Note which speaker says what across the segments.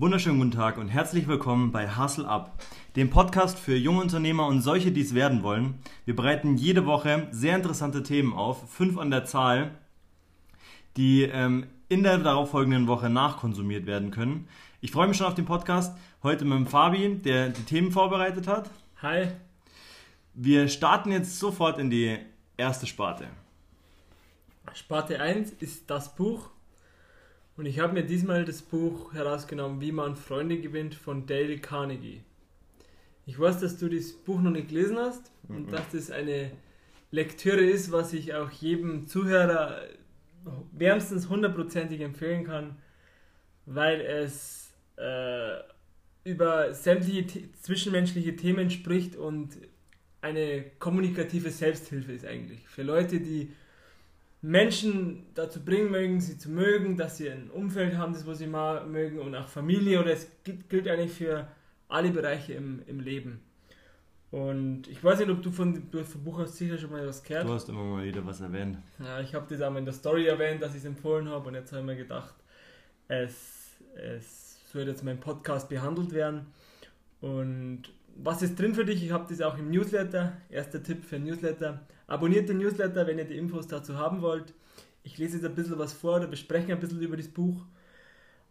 Speaker 1: wunderschönen guten Tag und herzlich willkommen bei Hustle Up, dem Podcast für junge Unternehmer und solche, die es werden wollen. Wir bereiten jede Woche sehr interessante Themen auf, fünf an der Zahl, die ähm, in der darauffolgenden Woche nachkonsumiert werden können. Ich freue mich schon auf den Podcast. Heute mit dem Fabi, der die Themen vorbereitet hat.
Speaker 2: Hi.
Speaker 1: Wir starten jetzt sofort in die erste Sparte.
Speaker 2: Sparte 1 ist das Buch. Und ich habe mir diesmal das Buch herausgenommen, Wie man Freunde gewinnt von Dale Carnegie. Ich weiß, dass du das Buch noch nicht gelesen hast und mhm. dass das eine Lektüre ist, was ich auch jedem Zuhörer wärmstens hundertprozentig empfehlen kann, weil es äh, über sämtliche zwischenmenschliche Themen spricht und eine kommunikative Selbsthilfe ist eigentlich. Für Leute, die Menschen dazu bringen mögen, sie zu mögen, dass sie ein Umfeld haben, das wo sie mal mögen und auch Familie oder es gilt eigentlich für alle Bereiche im, im Leben. Und ich weiß nicht, ob du von, du von Buch hast sicher schon mal was gehört.
Speaker 1: Du hast immer mal wieder was erwähnt.
Speaker 2: Ja, ich habe das auch mal in der Story erwähnt, dass ich es empfohlen habe und jetzt habe ich mir gedacht, es, es soll jetzt mein Podcast behandelt werden. Und was ist drin für dich? Ich habe das auch im Newsletter. Erster Tipp für Newsletter. Abonniert den Newsletter, wenn ihr die Infos dazu haben wollt. Ich lese jetzt ein bisschen was vor oder bespreche ein bisschen über das Buch.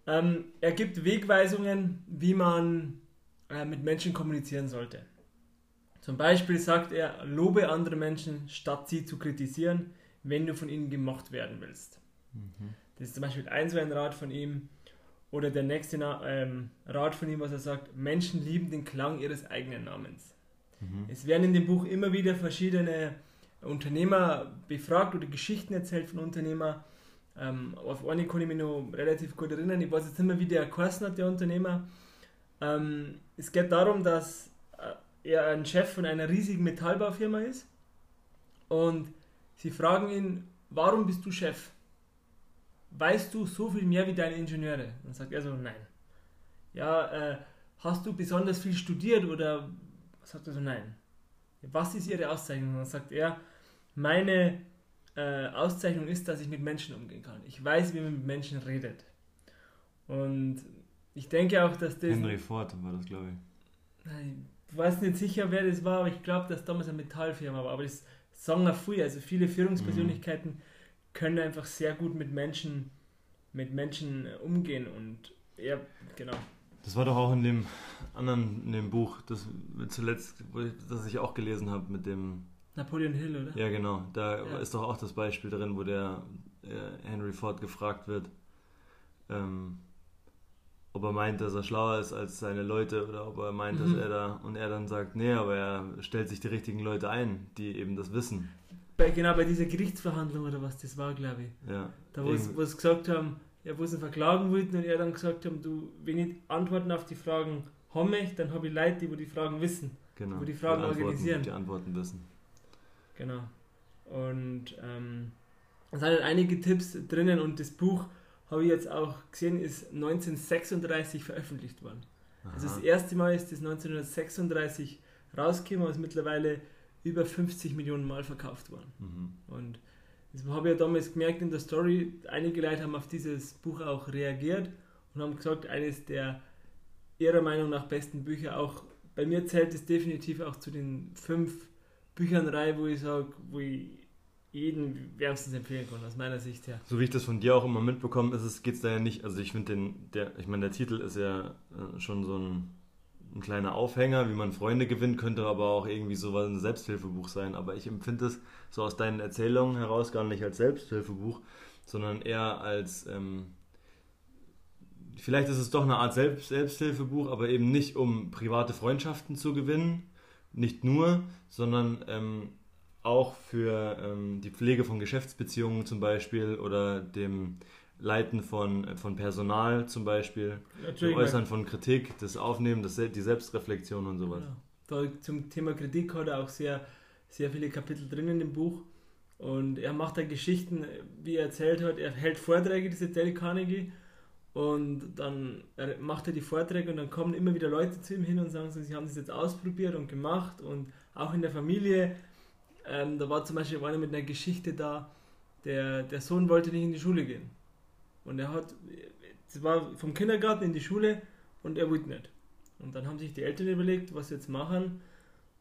Speaker 2: Ähm, er gibt Wegweisungen, wie man äh, mit Menschen kommunizieren sollte. Zum Beispiel sagt er, lobe andere Menschen, statt sie zu kritisieren, wenn du von ihnen gemocht werden willst. Mhm. Das ist zum Beispiel ein so ein Rat von ihm. Oder der nächste ähm, Rat von ihm, was er sagt, Menschen lieben den Klang ihres eigenen Namens. Mhm. Es werden in dem Buch immer wieder verschiedene Unternehmer befragt oder Geschichten erzählt von Unternehmern. Ähm, auf eine kann ich mich noch relativ gut erinnern. Ich weiß jetzt nicht mehr, wie der geheißen hat, der Unternehmer. Ähm, es geht darum, dass äh, er ein Chef von einer riesigen Metallbaufirma ist und sie fragen ihn, warum bist du Chef? weißt du so viel mehr wie deine Ingenieure? Dann sagt er so, nein. Ja, äh, hast du besonders viel studiert oder sagt er so, nein. Was ist ihre Auszeichnung? Dann sagt er, meine äh, Auszeichnung ist, dass ich mit Menschen umgehen kann. Ich weiß, wie man mit Menschen redet. Und ich denke auch, dass das...
Speaker 1: Henry Ford war das, glaube ich.
Speaker 2: Ich weiß nicht sicher, wer das war, aber ich glaube, dass damals eine Metallfirma war. Aber das sagen wir früher. Also viele Führungspersönlichkeiten... Mhm können einfach sehr gut mit Menschen, mit Menschen äh, umgehen und ja, genau.
Speaker 1: Das war doch auch in dem anderen, in dem Buch, das zuletzt, das ich auch gelesen habe mit dem
Speaker 2: Napoleon Hill, oder?
Speaker 1: Ja, genau. Da ja. ist doch auch das Beispiel drin, wo der äh, Henry Ford gefragt wird, ähm, ob er meint, dass er schlauer ist als seine Leute oder ob er meint, mhm. dass er da und er dann sagt, nee, aber er stellt sich die richtigen Leute ein, die eben das wissen
Speaker 2: bei, genau bei dieser Gerichtsverhandlung oder was das war, glaube ich.
Speaker 1: Ja.
Speaker 2: Da wo sie gesagt haben, ja, wo sie verklagen wollten und er dann gesagt haben, du, wenn ich Antworten auf die Fragen habe, dann habe ich Leute, die wo die Fragen wissen.
Speaker 1: Genau.
Speaker 2: Wo die Fragen
Speaker 1: die
Speaker 2: organisieren.
Speaker 1: Die Antworten wissen.
Speaker 2: Genau. Und ähm, es sind halt einige Tipps drinnen und das Buch habe ich jetzt auch gesehen, ist 1936 veröffentlicht worden. Aha. Also das erste Mal ist das 1936 rausgekommen, ist mittlerweile über 50 Millionen Mal verkauft worden. Mhm. Und das habe ich ja damals gemerkt in der Story, einige Leute haben auf dieses Buch auch reagiert und haben gesagt, eines der ihrer Meinung nach besten Bücher, auch bei mir zählt es definitiv auch zu den fünf Büchern rein, wo ich sage, wo ich jeden wärmstens empfehlen kann, aus meiner Sicht her.
Speaker 1: So wie ich das von dir auch immer mitbekomme, ist geht es da ja nicht, also ich finde den, der, ich meine, der Titel ist ja äh, schon so ein ein kleiner Aufhänger, wie man Freunde gewinnt, könnte aber auch irgendwie so ein Selbsthilfebuch sein. Aber ich empfinde es so aus deinen Erzählungen heraus gar nicht als Selbsthilfebuch, sondern eher als, ähm, vielleicht ist es doch eine Art Selbst Selbsthilfebuch, aber eben nicht um private Freundschaften zu gewinnen, nicht nur, sondern ähm, auch für ähm, die Pflege von Geschäftsbeziehungen zum Beispiel oder dem Leiten von, von Personal zum Beispiel, das Äußern von Kritik, das Aufnehmen, das, die Selbstreflexion und sowas.
Speaker 2: Ja. Da zum Thema Kritik hat er auch sehr, sehr viele Kapitel drin in dem Buch. Und er macht da Geschichten, wie er erzählt hat, er hält Vorträge, diese Dale Carnegie, und dann macht er die Vorträge und dann kommen immer wieder Leute zu ihm hin und sagen, sie haben das jetzt ausprobiert und gemacht und auch in der Familie. Ähm, da war zum Beispiel einer mit einer Geschichte da, der, der Sohn wollte nicht in die Schule gehen. Und er hat, es war vom Kindergarten in die Schule und er wollte nicht. Und dann haben sich die Eltern überlegt, was sie jetzt machen.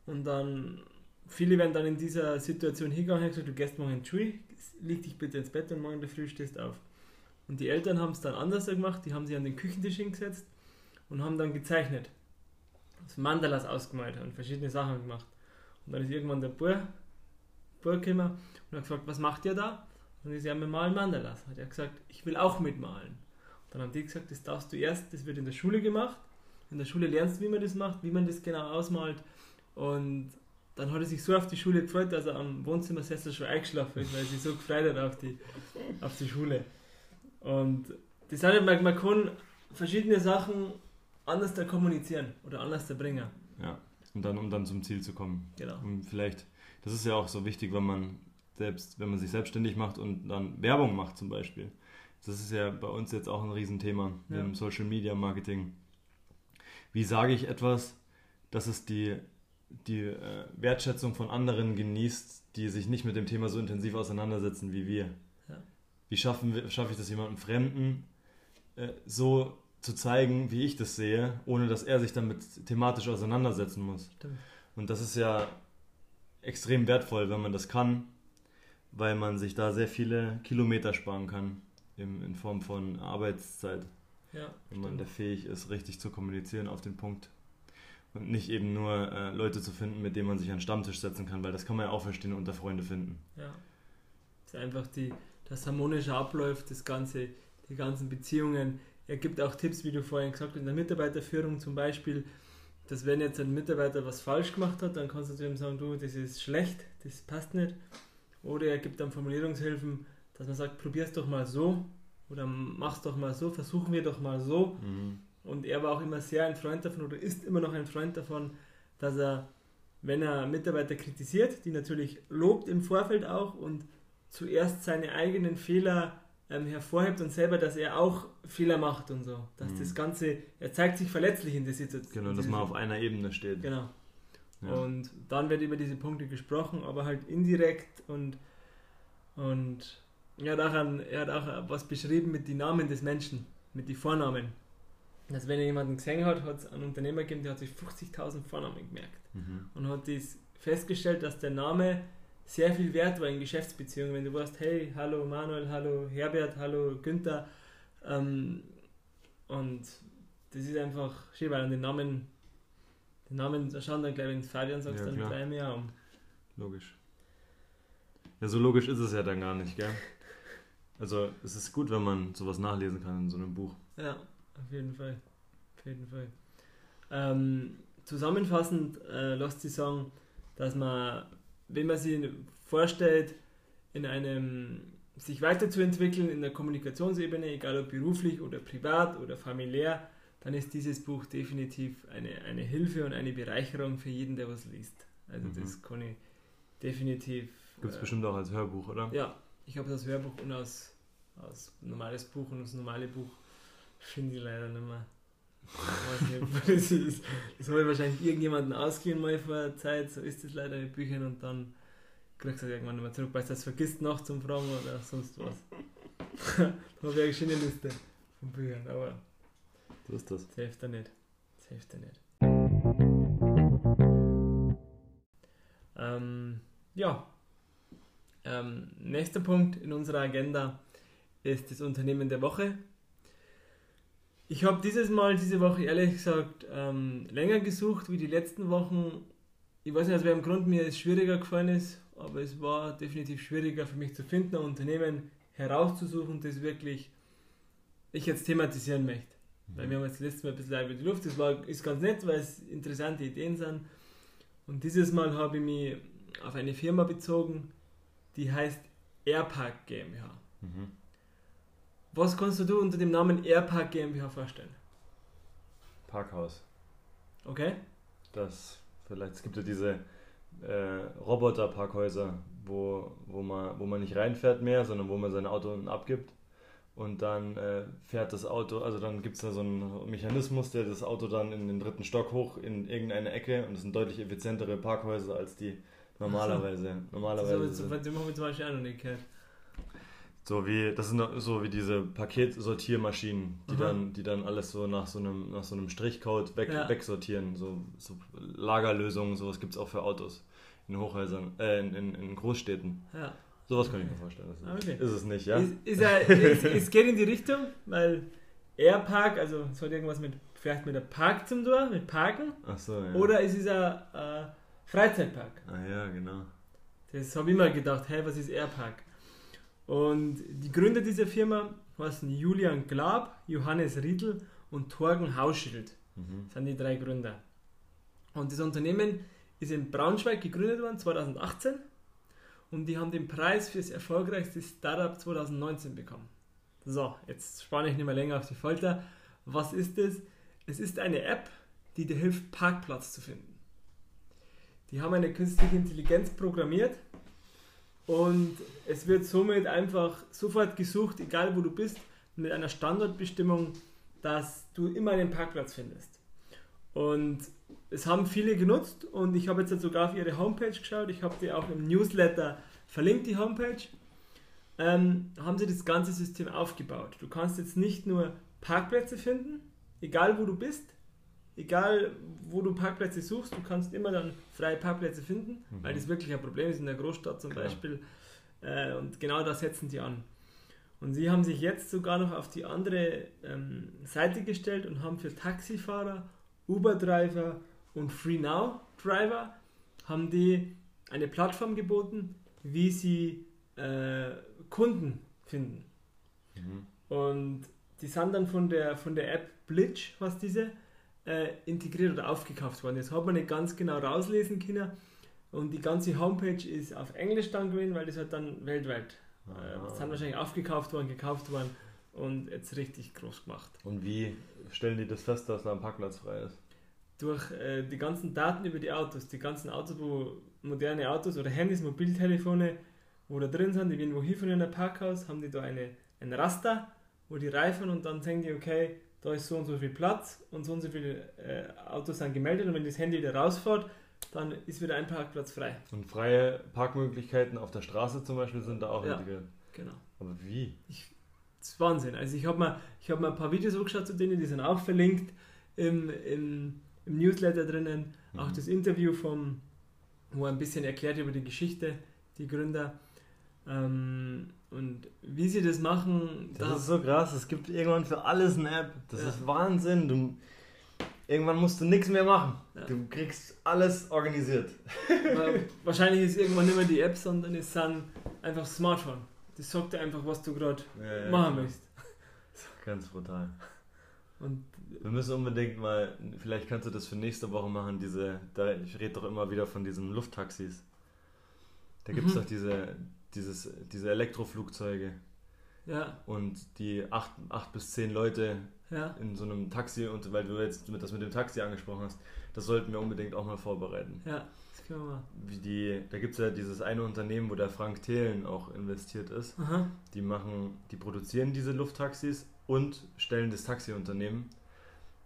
Speaker 2: Und dann, viele werden dann in dieser Situation hingegangen und gesagt, du gehst morgen in die Schule, leg dich bitte ins Bett und morgen Früh stehst auf. Und die Eltern haben es dann anders gemacht, die haben sich an den Küchentisch hingesetzt und haben dann gezeichnet. Also Mandalas ausgemalt und verschiedene Sachen gemacht. Und dann ist irgendwann der Bub, Bub gekommen und hat gefragt, was macht ihr da? Und ich sage, wir malen Mandalas. Hat er gesagt, ich will auch mitmalen. Und dann haben die gesagt, das darfst du erst, das wird in der Schule gemacht. In der Schule lernst du, wie man das macht, wie man das genau ausmalt. Und dann hat er sich so auf die Schule gefreut, dass er am Wohnzimmersessel schon eingeschlafen ist, weil er sich so gefreut hat auf die, auf die Schule. Und das heißt, man, man kann verschiedene Sachen anders da kommunizieren oder anders da bringen.
Speaker 1: Ja, und dann, um dann zum Ziel zu kommen.
Speaker 2: Genau.
Speaker 1: Und vielleicht, das ist ja auch so wichtig, wenn man selbst, wenn man sich selbstständig macht und dann Werbung macht zum Beispiel. Das ist ja bei uns jetzt auch ein Riesenthema
Speaker 2: Ja.
Speaker 1: im Social Media Marketing. Wie sage ich etwas, dass es die, die äh, Wertschätzung von anderen genießt, die sich nicht mit dem Thema so intensiv auseinandersetzen wie wir? Wie schaffen wir, schaffe ich das jemandem Fremden äh, so zu zeigen, wie ich das sehe, ohne dass er sich damit thematisch auseinandersetzen muss?
Speaker 2: Stimmt.
Speaker 1: Und das ist ja extrem wertvoll, wenn man das kann, weil man sich da sehr viele Kilometer sparen kann im, in Form von Arbeitszeit,
Speaker 2: Ja,
Speaker 1: wenn man da fähig ist, richtig zu kommunizieren auf den Punkt. Und nicht eben nur äh, Leute zu finden, mit denen man sich an den Stammtisch setzen kann, weil das kann man ja auch verstehen unter Freunde finden.
Speaker 2: Ja. Es ist einfach die, das harmonische abläuft, das ganze, die ganzen Beziehungen. Er gibt auch Tipps, wie du vorhin gesagt hast, in der Mitarbeiterführung zum Beispiel, dass wenn jetzt ein Mitarbeiter was falsch gemacht hat, dann kannst du zu ihm sagen, du, das ist schlecht, das passt nicht. Oder er gibt dann Formulierungshilfen, dass man sagt, probier's doch mal so oder mach's doch mal so, versuchen wir doch mal so.
Speaker 1: Mhm.
Speaker 2: Und er war auch immer sehr ein Freund davon oder ist immer noch ein Freund davon, dass er, wenn er Mitarbeiter kritisiert, die natürlich lobt im Vorfeld auch und zuerst seine eigenen Fehler ähm, hervorhebt und selber, dass er auch Fehler macht und so. Dass
Speaker 1: Mhm.
Speaker 2: das Ganze, er zeigt sich verletzlich in der Situation.
Speaker 1: Genau, dass man auf einer Ebene steht.
Speaker 2: Genau.
Speaker 1: Ja.
Speaker 2: Und dann wird über diese Punkte gesprochen, aber halt indirekt und, und er, hat auch ein, er hat auch was beschrieben mit den Namen des Menschen, mit den Vornamen. Dass wenn er jemanden gesehen hat, hat es einen Unternehmer gegeben, der hat sich 50.000 Vornamen gemerkt
Speaker 1: Mhm.
Speaker 2: und hat das festgestellt, dass der Name sehr viel wert war in Geschäftsbeziehungen. Wenn du weißt, hey, hallo Manuel, hallo Herbert, hallo Günther. Ähm, und das ist einfach schön, weil an den Namen, den Namen da schauen dann gleich ins Fabian und sagst
Speaker 1: Ja,
Speaker 2: dann
Speaker 1: klar.
Speaker 2: gleich mehr um.
Speaker 1: Logisch. Ja, so logisch ist es ja dann gar nicht, gell? Also, es ist gut, wenn man sowas nachlesen kann in so einem Buch.
Speaker 2: Ja, auf jeden Fall. Auf jeden Fall. Ähm, zusammenfassend äh, lässt sich sagen, dass man, wenn man sich vorstellt, in einem sich weiterzuentwickeln in der Kommunikationsebene, egal ob beruflich oder privat oder familiär, dann ist dieses Buch definitiv eine, eine Hilfe und eine Bereicherung für jeden, der was liest. Also
Speaker 1: Mhm.
Speaker 2: das kann ich definitiv.
Speaker 1: Gibt es
Speaker 2: äh,
Speaker 1: bestimmt auch als Hörbuch, oder?
Speaker 2: ja, ich habe das Hörbuch und als, als normales Buch und das normale Buch finde ich leider nicht mehr. das ist. Das habe ich wahrscheinlich irgendjemanden ausgehen mal vor einer Zeit, so ist es leider in Büchern und dann kriegst du das irgendwann nicht mehr zurück, weil du das vergisst noch zum Fragen oder sonst was. da habe ich eine schöne Liste von Büchern, aber
Speaker 1: So ist das.
Speaker 2: das hilft dir nicht. Das hilft dir nicht. Ähm, ja. Ähm, nächster Punkt in unserer Agenda ist das Unternehmen der Woche. Ich habe dieses Mal, diese Woche ehrlich gesagt, ähm, länger gesucht wie die letzten Wochen. Ich weiß nicht, aus welchem Grund mir es schwieriger gefallen ist, aber es war definitiv schwieriger für mich zu finden, ein Unternehmen herauszusuchen, das wirklich ich jetzt thematisieren möchte. Weil wir haben jetzt letztes Mal ein bisschen über die Luft, das war, ist ganz nett, weil es interessante Ideen sind. Und dieses Mal habe ich mich auf eine Firma bezogen, die heißt Airpark GmbH.
Speaker 1: Mhm.
Speaker 2: Was kannst du dir unter dem Namen Airpark GmbH vorstellen?
Speaker 1: Parkhaus.
Speaker 2: Okay?
Speaker 1: Das vielleicht, es gibt ja diese äh, Roboter-Parkhäuser, wo, wo, man, wo man nicht reinfährt mehr, sondern wo man sein Auto unten abgibt. Und dann äh, fährt das Auto, also dann gibt es da so einen Mechanismus, der das Auto dann in den dritten Stock hoch in irgendeine Ecke und das sind deutlich effizientere Parkhäuser als die normalerweise. Normalerweise
Speaker 2: das machen wir zum Beispiel auch noch nicht gehört.
Speaker 1: So wie, das sind so wie diese Paketsortiermaschinen, die dann, die dann alles so nach so einem, nach so einem Strichcode weg, ja. wegsortieren. So, so Lagerlösungen, sowas gibt es auch für Autos in Hochhäusern, äh, in, in, in Großstädten. Ja. Sowas kann ich mir vorstellen. Okay. Ist es nicht, ja?
Speaker 2: Ist, ist er, ist, es geht in die Richtung, weil Airpark, also es hat irgendwas mit, vielleicht mit der Park zum Tor, mit Parken.
Speaker 1: Ach so, ja.
Speaker 2: Oder es ist ein äh, Freizeitpark.
Speaker 1: Ah ja, genau.
Speaker 2: Das habe ich immer gedacht, hey, was ist Airpark? Und die Gründer dieser Firma heißen Julian Glab, Johannes Riedl und Torgen Hauschild. Mhm. Das sind die drei Gründer. Und das Unternehmen ist in Braunschweig gegründet worden, 2018. Und die haben den Preis für das erfolgreichste Startup 2019 bekommen. So, jetzt spanne ich nicht mehr länger auf die Folter. Was ist es? Es ist eine App, die dir hilft, Parkplatz zu finden. Die haben eine künstliche Intelligenz programmiert und es wird somit einfach sofort gesucht, egal wo du bist, mit einer Standortbestimmung, dass du immer einen Parkplatz findest. Und es haben viele genutzt und ich habe jetzt sogar auf ihre Homepage geschaut. Ich habe die auch im Newsletter verlinkt, die Homepage. Ähm, haben sie das ganze System aufgebaut. Du kannst jetzt nicht nur Parkplätze finden, egal wo du bist, egal wo du Parkplätze suchst, du kannst immer dann freie Parkplätze finden, mhm. weil das wirklich ein Problem ist in der Großstadt zum Klar. Beispiel. Äh, und genau da setzen die an. Und sie haben sich jetzt sogar noch auf die andere ähm, Seite gestellt und haben für Taxifahrer, Uber-Driver und FreeNow-Driver haben die eine Plattform geboten, wie sie äh, Kunden finden. Mhm. Und die sind dann von der, von der App Blitch, was diese, äh, integriert oder aufgekauft worden. Das hat man nicht ganz genau rauslesen können. Und die ganze Homepage ist auf Englisch dann gewesen, weil das halt dann weltweit äh, sind wahrscheinlich aufgekauft worden, gekauft worden und jetzt richtig groß gemacht.
Speaker 1: Und wie stellen die das fest, dass da ein Parkplatz frei ist?
Speaker 2: Durch äh, die ganzen Daten über die Autos, die ganzen Autos, wo moderne Autos oder Handys, Mobiltelefone, wo da drin sind, die irgendwo hier von in einem Parkhaus, haben die da eine, ein Raster, wo die reifen und dann sagen die, okay, da ist so und so viel Platz und so und so viele äh, Autos sind gemeldet und wenn das Handy wieder rausfährt, dann ist wieder ein Parkplatz frei.
Speaker 1: Und freie Parkmöglichkeiten auf der Straße zum Beispiel sind da auch
Speaker 2: ja, Genau.
Speaker 1: Aber wie?
Speaker 2: Ich, das ist Wahnsinn. Also ich habe mir, hab mir ein paar Videos angeschaut zu denen, die sind auch verlinkt im, im, im Newsletter drinnen. Mhm. Auch das Interview vom, wo er ein bisschen erklärt über die Geschichte, die Gründer. Ähm, und wie sie das machen.
Speaker 1: Das da ist so krass. Es gibt irgendwann für alles eine App. Das ja. ist Wahnsinn. Du, irgendwann musst du nichts mehr machen. Ja. Du kriegst alles organisiert.
Speaker 2: Wahrscheinlich ist irgendwann nicht mehr die App, sondern ist dann einfach Smartphone. Das sagt dir einfach, was du gerade ja, machen möchtest.
Speaker 1: Ganz brutal. Und wir müssen unbedingt mal, vielleicht kannst du das für nächste Woche machen, diese, da, ich rede doch immer wieder von diesen Lufttaxis. Da gibt es mhm. doch diese, dieses, diese Elektroflugzeuge.
Speaker 2: Ja.
Speaker 1: Und die acht, acht bis zehn Leute ja. in so einem Taxi, und weil du jetzt das mit dem Taxi angesprochen hast, das sollten wir unbedingt auch mal vorbereiten.
Speaker 2: Ja, das können wir mal.
Speaker 1: Wie die, da gibt es ja dieses eine Unternehmen, wo der Frank Thelen auch investiert ist.
Speaker 2: Aha.
Speaker 1: Die machen, die produzieren diese Lufttaxis und stellen das Taxiunternehmen.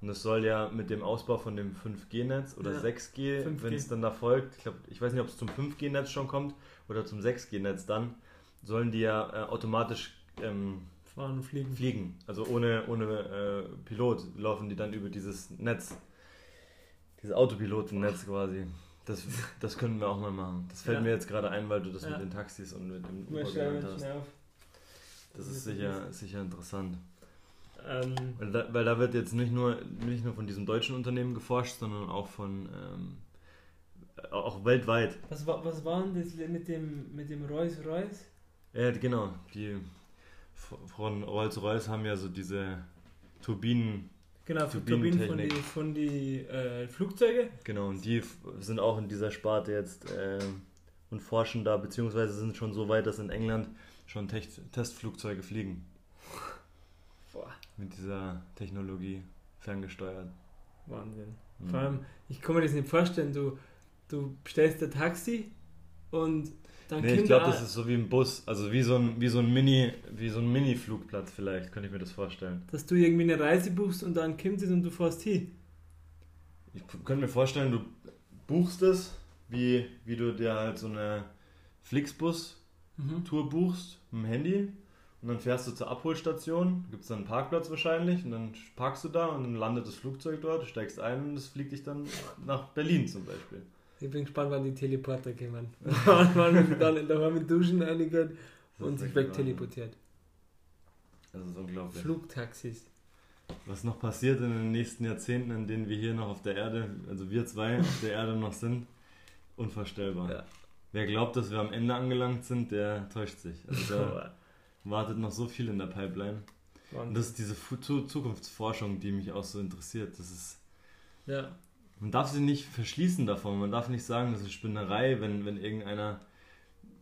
Speaker 1: Und das soll ja mit dem Ausbau von dem 5G-Netz oder ja. 6G, wenn es dann da folgt, ich, glaub, ich weiß nicht, ob es zum 5G-Netz schon kommt, oder zum 6G-Netz dann, sollen die ja äh, automatisch ähm,
Speaker 2: fahren und fliegen.
Speaker 1: fliegen. Also ohne, ohne äh, Pilot laufen die dann über dieses Netz. Dieses Autopilotennetz quasi. Das, das können wir auch mal machen. Das fällt ja. mir jetzt gerade ein, weil du das ja. mit den Taxis und mit dem
Speaker 2: Uber genannt hast.
Speaker 1: Das ist sicher, sicher interessant.
Speaker 2: Ähm,
Speaker 1: weil, da, weil da wird jetzt nicht nur, nicht nur von diesem deutschen Unternehmen geforscht, sondern auch von ähm, auch weltweit.
Speaker 2: Was, war, was war denn das mit dem, mit dem Rolls-Royce?
Speaker 1: Ja, genau. Die von Rolls-Royce haben ja so diese Turbinen.
Speaker 2: Genau, Turbinen von die, von die äh, Flugzeuge.
Speaker 1: Genau, und die sind auch in dieser Sparte jetzt äh, und forschen da, beziehungsweise sind schon so weit, dass in England schon Te Testflugzeuge fliegen.
Speaker 2: Boah.
Speaker 1: Mit dieser Technologie ferngesteuert.
Speaker 2: Wahnsinn. Mhm. Vor allem, ich kann mir das nicht vorstellen, du du bestellst ein Taxi und dann
Speaker 1: nee, ich glaube, das ist so wie ein Bus, also wie so ein, wie so ein Mini, wie so ein Mini-Flugplatz vielleicht, könnte ich mir das vorstellen.
Speaker 2: Dass du irgendwie eine Reise buchst und dann kommt es und du fährst hin.
Speaker 1: Ich könnte mir vorstellen, du buchst es, wie, wie du dir halt so eine Flixbus-Tour mhm. buchst mit dem Handy und dann fährst du zur Abholstation, gibt es dann einen Parkplatz wahrscheinlich und dann parkst du da und dann landet das Flugzeug dort, steigst ein und es fliegt dich dann nach Berlin zum Beispiel.
Speaker 2: Ich bin gespannt, wann die Teleporter kommen. wann sich dann in der warmen Duschen einigen und sich wegteleportiert.
Speaker 1: Das ist unglaublich.
Speaker 2: Flugtaxis.
Speaker 1: Was noch passiert in den nächsten Jahrzehnten, in denen wir hier noch auf der Erde, also wir zwei auf der Erde noch sind, unvorstellbar. Ja. Wer glaubt, dass wir am Ende angelangt sind, der täuscht sich. Also da wartet noch so viel in der Pipeline. Und das ist diese Zukunftsforschung, die mich auch so interessiert. Das ist. Ja. Man darf sich nicht verschließen davon. Man darf nicht sagen, das ist Spinnerei, wenn, wenn irgendeiner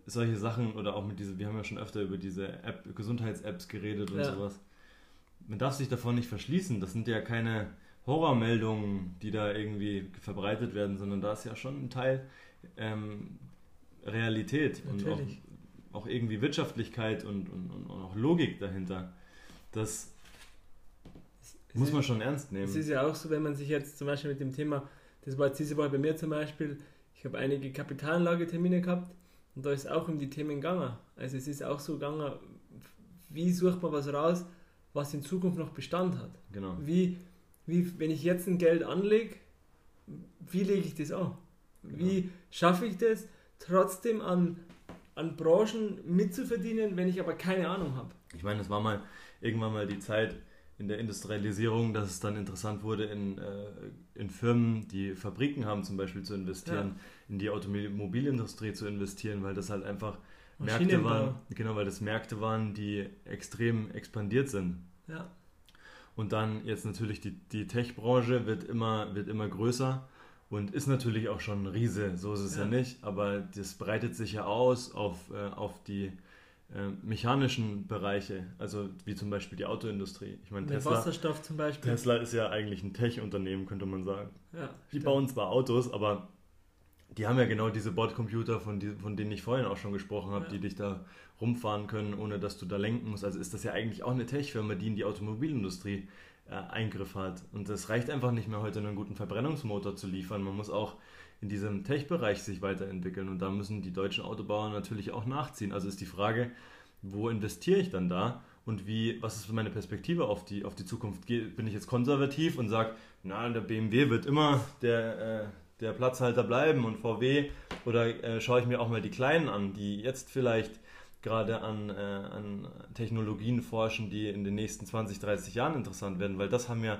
Speaker 1: solche Sachen oder auch mit diese, wir haben ja schon öfter über diese App, Gesundheits-Apps geredet und ja. sowas. Man darf sich davon nicht verschließen. Das sind ja keine Horrormeldungen, die da irgendwie verbreitet werden, sondern da ist ja schon ein Teil ähm, Realität Natürlich. und auch, auch, irgendwie Wirtschaftlichkeit und, und, und auch Logik dahinter. Das muss man schon ernst nehmen.
Speaker 2: Es ist ja auch so, wenn man sich jetzt zum Beispiel mit dem Thema, das war jetzt diese Woche bei mir zum Beispiel, ich habe einige Kapitalanlagetermine gehabt und da ist auch um die Themen gegangen. Also es ist auch so gegangen, wie sucht man was raus, was in Zukunft noch Bestand hat. Genau. Wie, wie wenn ich jetzt ein Geld anlege, wie lege ich das an? Wie genau. schaffe ich das, trotzdem an, an Branchen mitzuverdienen, wenn ich aber keine Ahnung habe?
Speaker 1: Ich meine, es war mal irgendwann mal die Zeit in der Industrialisierung, dass es dann interessant wurde, in, äh, in Firmen, die Fabriken haben, zum Beispiel zu investieren, ja. in die Automobilindustrie zu investieren, weil das halt einfach Märkte waren, genau, weil das Märkte waren, die extrem expandiert sind. Ja. Und dann jetzt natürlich die, die Tech-Branche wird immer, wird immer größer und ist natürlich auch schon ein Riese, so ist es ja, ja nicht, aber das breitet sich ja aus auf, äh, auf die mechanischen Bereiche, also wie zum Beispiel die Autoindustrie. Ich meine, Tesla, Wasserstoff zum Beispiel. Tesla ist ja eigentlich ein Tech-Unternehmen, könnte man sagen. Ja, die stimmt. bauen zwar Autos, aber die haben ja genau diese Bordcomputer, von, die, von denen ich vorhin auch schon gesprochen habe, ja. die dich da rumfahren können, ohne dass du da lenken musst. Also ist das ja eigentlich auch eine Tech-Firma, die in die Automobilindustrie äh, Eingriff hat. Und das reicht einfach nicht mehr heute, einen guten Verbrennungsmotor zu liefern. Man muss auch in diesem Tech-Bereich sich weiterentwickeln und da müssen die deutschen Autobauer natürlich auch nachziehen. Also ist die Frage, wo investiere ich dann da und wie, was ist meine Perspektive auf die, auf die Zukunft? Bin ich jetzt konservativ und sage, na, der BMW wird immer der, äh, der Platzhalter bleiben und VW oder äh, schaue ich mir auch mal die Kleinen an, die jetzt vielleicht gerade an, äh, an Technologien forschen, die in den nächsten 20, 30 Jahren interessant werden, weil das haben ja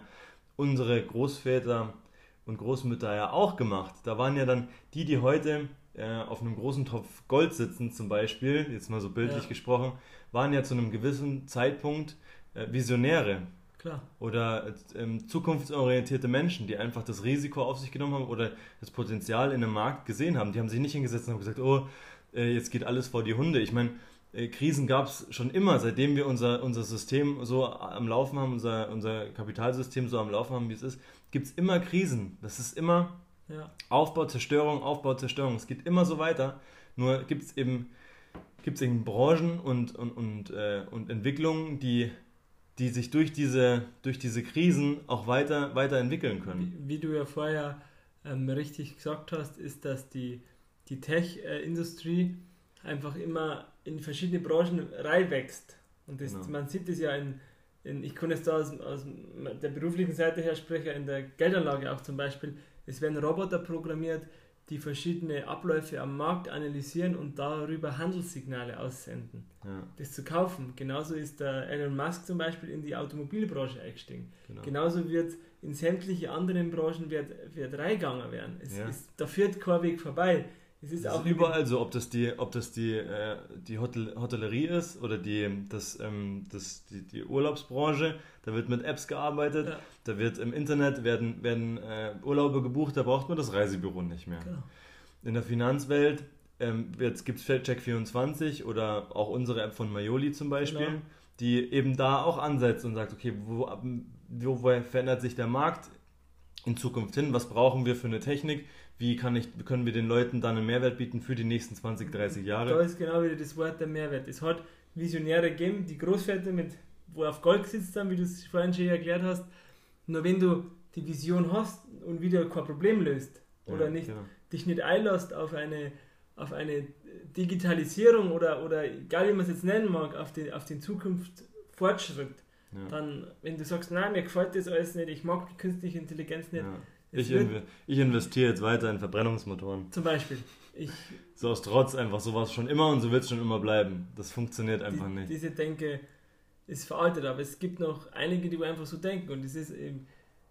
Speaker 1: unsere Großväter und Großmütter ja auch gemacht. Da waren ja dann die, die heute äh, auf einem großen Topf Gold sitzen zum Beispiel, jetzt mal so bildlich ja. gesprochen, waren ja zu einem gewissen Zeitpunkt äh, Visionäre. Klar. Oder ähm, zukunftsorientierte Menschen, die einfach das Risiko auf sich genommen haben oder das Potenzial in einem Markt gesehen haben. Die haben sich nicht hingesetzt und haben gesagt, oh, äh, jetzt geht alles vor die Hunde. Ich meine, äh, Krisen gab es schon immer, seitdem wir unser, unser System so am Laufen haben, unser, unser Kapitalsystem so am Laufen haben, wie es ist, gibt es immer Krisen. Das ist immer ja. Aufbau, Zerstörung, Aufbau, Zerstörung. Es geht immer so weiter. Nur gibt es eben, gibt's eben Branchen und, und, und, äh, und Entwicklungen, die, die sich durch diese, durch diese Krisen auch weiter, weiterentwickeln können.
Speaker 2: Wie, wie du ja vorher ähm, richtig gesagt hast, ist, dass die, die Tech-Industrie einfach immer in verschiedene Branchen reinwächst. Und das, genau. man sieht es ja in, in, ich kann jetzt da aus, aus der beruflichen Seite her sprechen, in der Geldanlage auch zum Beispiel, es werden Roboter programmiert, die verschiedene Abläufe am Markt analysieren und darüber Handelssignale aussenden. Ja. Das zu kaufen. Genauso ist der Elon Musk zum Beispiel in die Automobilbranche eingestiegen. Genau. Genauso wird in sämtliche anderen Branchen wird, wird reingegangen werden. Es ja. ist, da führt kein Weg vorbei.
Speaker 1: Es ist, auch überall so, ob das die, ob das die, äh, die Hotel, Hotellerie ist oder die, das, ähm, das, die, die Urlaubsbranche, da wird mit Apps gearbeitet, ja. da wird im Internet werden, werden äh, Urlaube gebucht, da braucht man das Reisebüro nicht mehr. Genau. In der Finanzwelt ähm, gibt es Check24 oder auch unsere App von Maioli zum Beispiel, genau. die eben da auch ansetzt und sagt, okay, wo, wo verändert sich der Markt in Zukunft hin, was brauchen wir für eine Technik, wie kann ich, können wir den Leuten dann einen Mehrwert bieten für die nächsten 20, 30 Jahre.
Speaker 2: Da ist genau wieder das Wort der Mehrwert. Es hat Visionäre gegeben, die Großväter mit, wo auf Gold gesetzt haben, wie du es vorhin schon erklärt hast. Nur wenn du die Vision hast und wieder kein Problem löst oder ja, nicht, genau. dich nicht einlässt auf eine, auf eine Digitalisierung oder, oder egal wie man es jetzt nennen mag, auf den, auf den Zukunftsfortschritt, ja. dann, wenn du sagst, nein, mir gefällt das alles nicht, ich mag die künstliche Intelligenz nicht. Ja.
Speaker 1: Ich, inv ich, investiere jetzt weiter in Verbrennungsmotoren.
Speaker 2: Zum Beispiel.
Speaker 1: Ich, so aus Trotz einfach, so war es schon immer und so wird es schon immer bleiben. Das funktioniert einfach
Speaker 2: die,
Speaker 1: nicht.
Speaker 2: Diese Denke ist veraltet, aber es gibt noch einige, die einfach so denken und das ist eben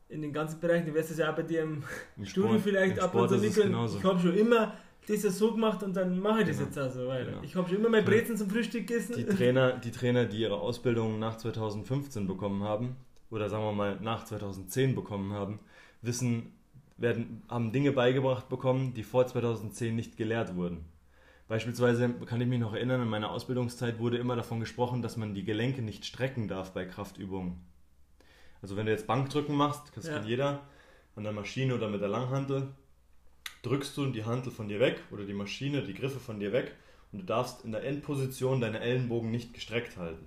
Speaker 2: in den ganzen Bereichen, du wirst es ja auch bei dir im, Im Studio Sport, vielleicht ab und zu mitgehen. Ich habe schon immer das so gemacht und dann mache ich das genau. jetzt auch so weiter. Genau. Ich habe schon immer mein Brezen zum Frühstück gegessen.
Speaker 1: Die Trainer, die Trainer, die ihre Ausbildung nach 2015 bekommen haben, oder sagen wir mal nach 2010 bekommen haben, wissen, werden, haben Dinge beigebracht bekommen, die vor 2010 nicht gelehrt wurden. Beispielsweise kann ich mich noch erinnern, in meiner Ausbildungszeit wurde immer davon gesprochen, dass man die Gelenke nicht strecken darf bei Kraftübungen. Also wenn du jetzt Bankdrücken machst, das ja. kann jeder, an der Maschine oder mit der Langhantel, drückst du die Hantel von dir weg oder die Maschine, die Griffe von dir weg und du darfst in der Endposition deine Ellenbogen nicht gestreckt halten.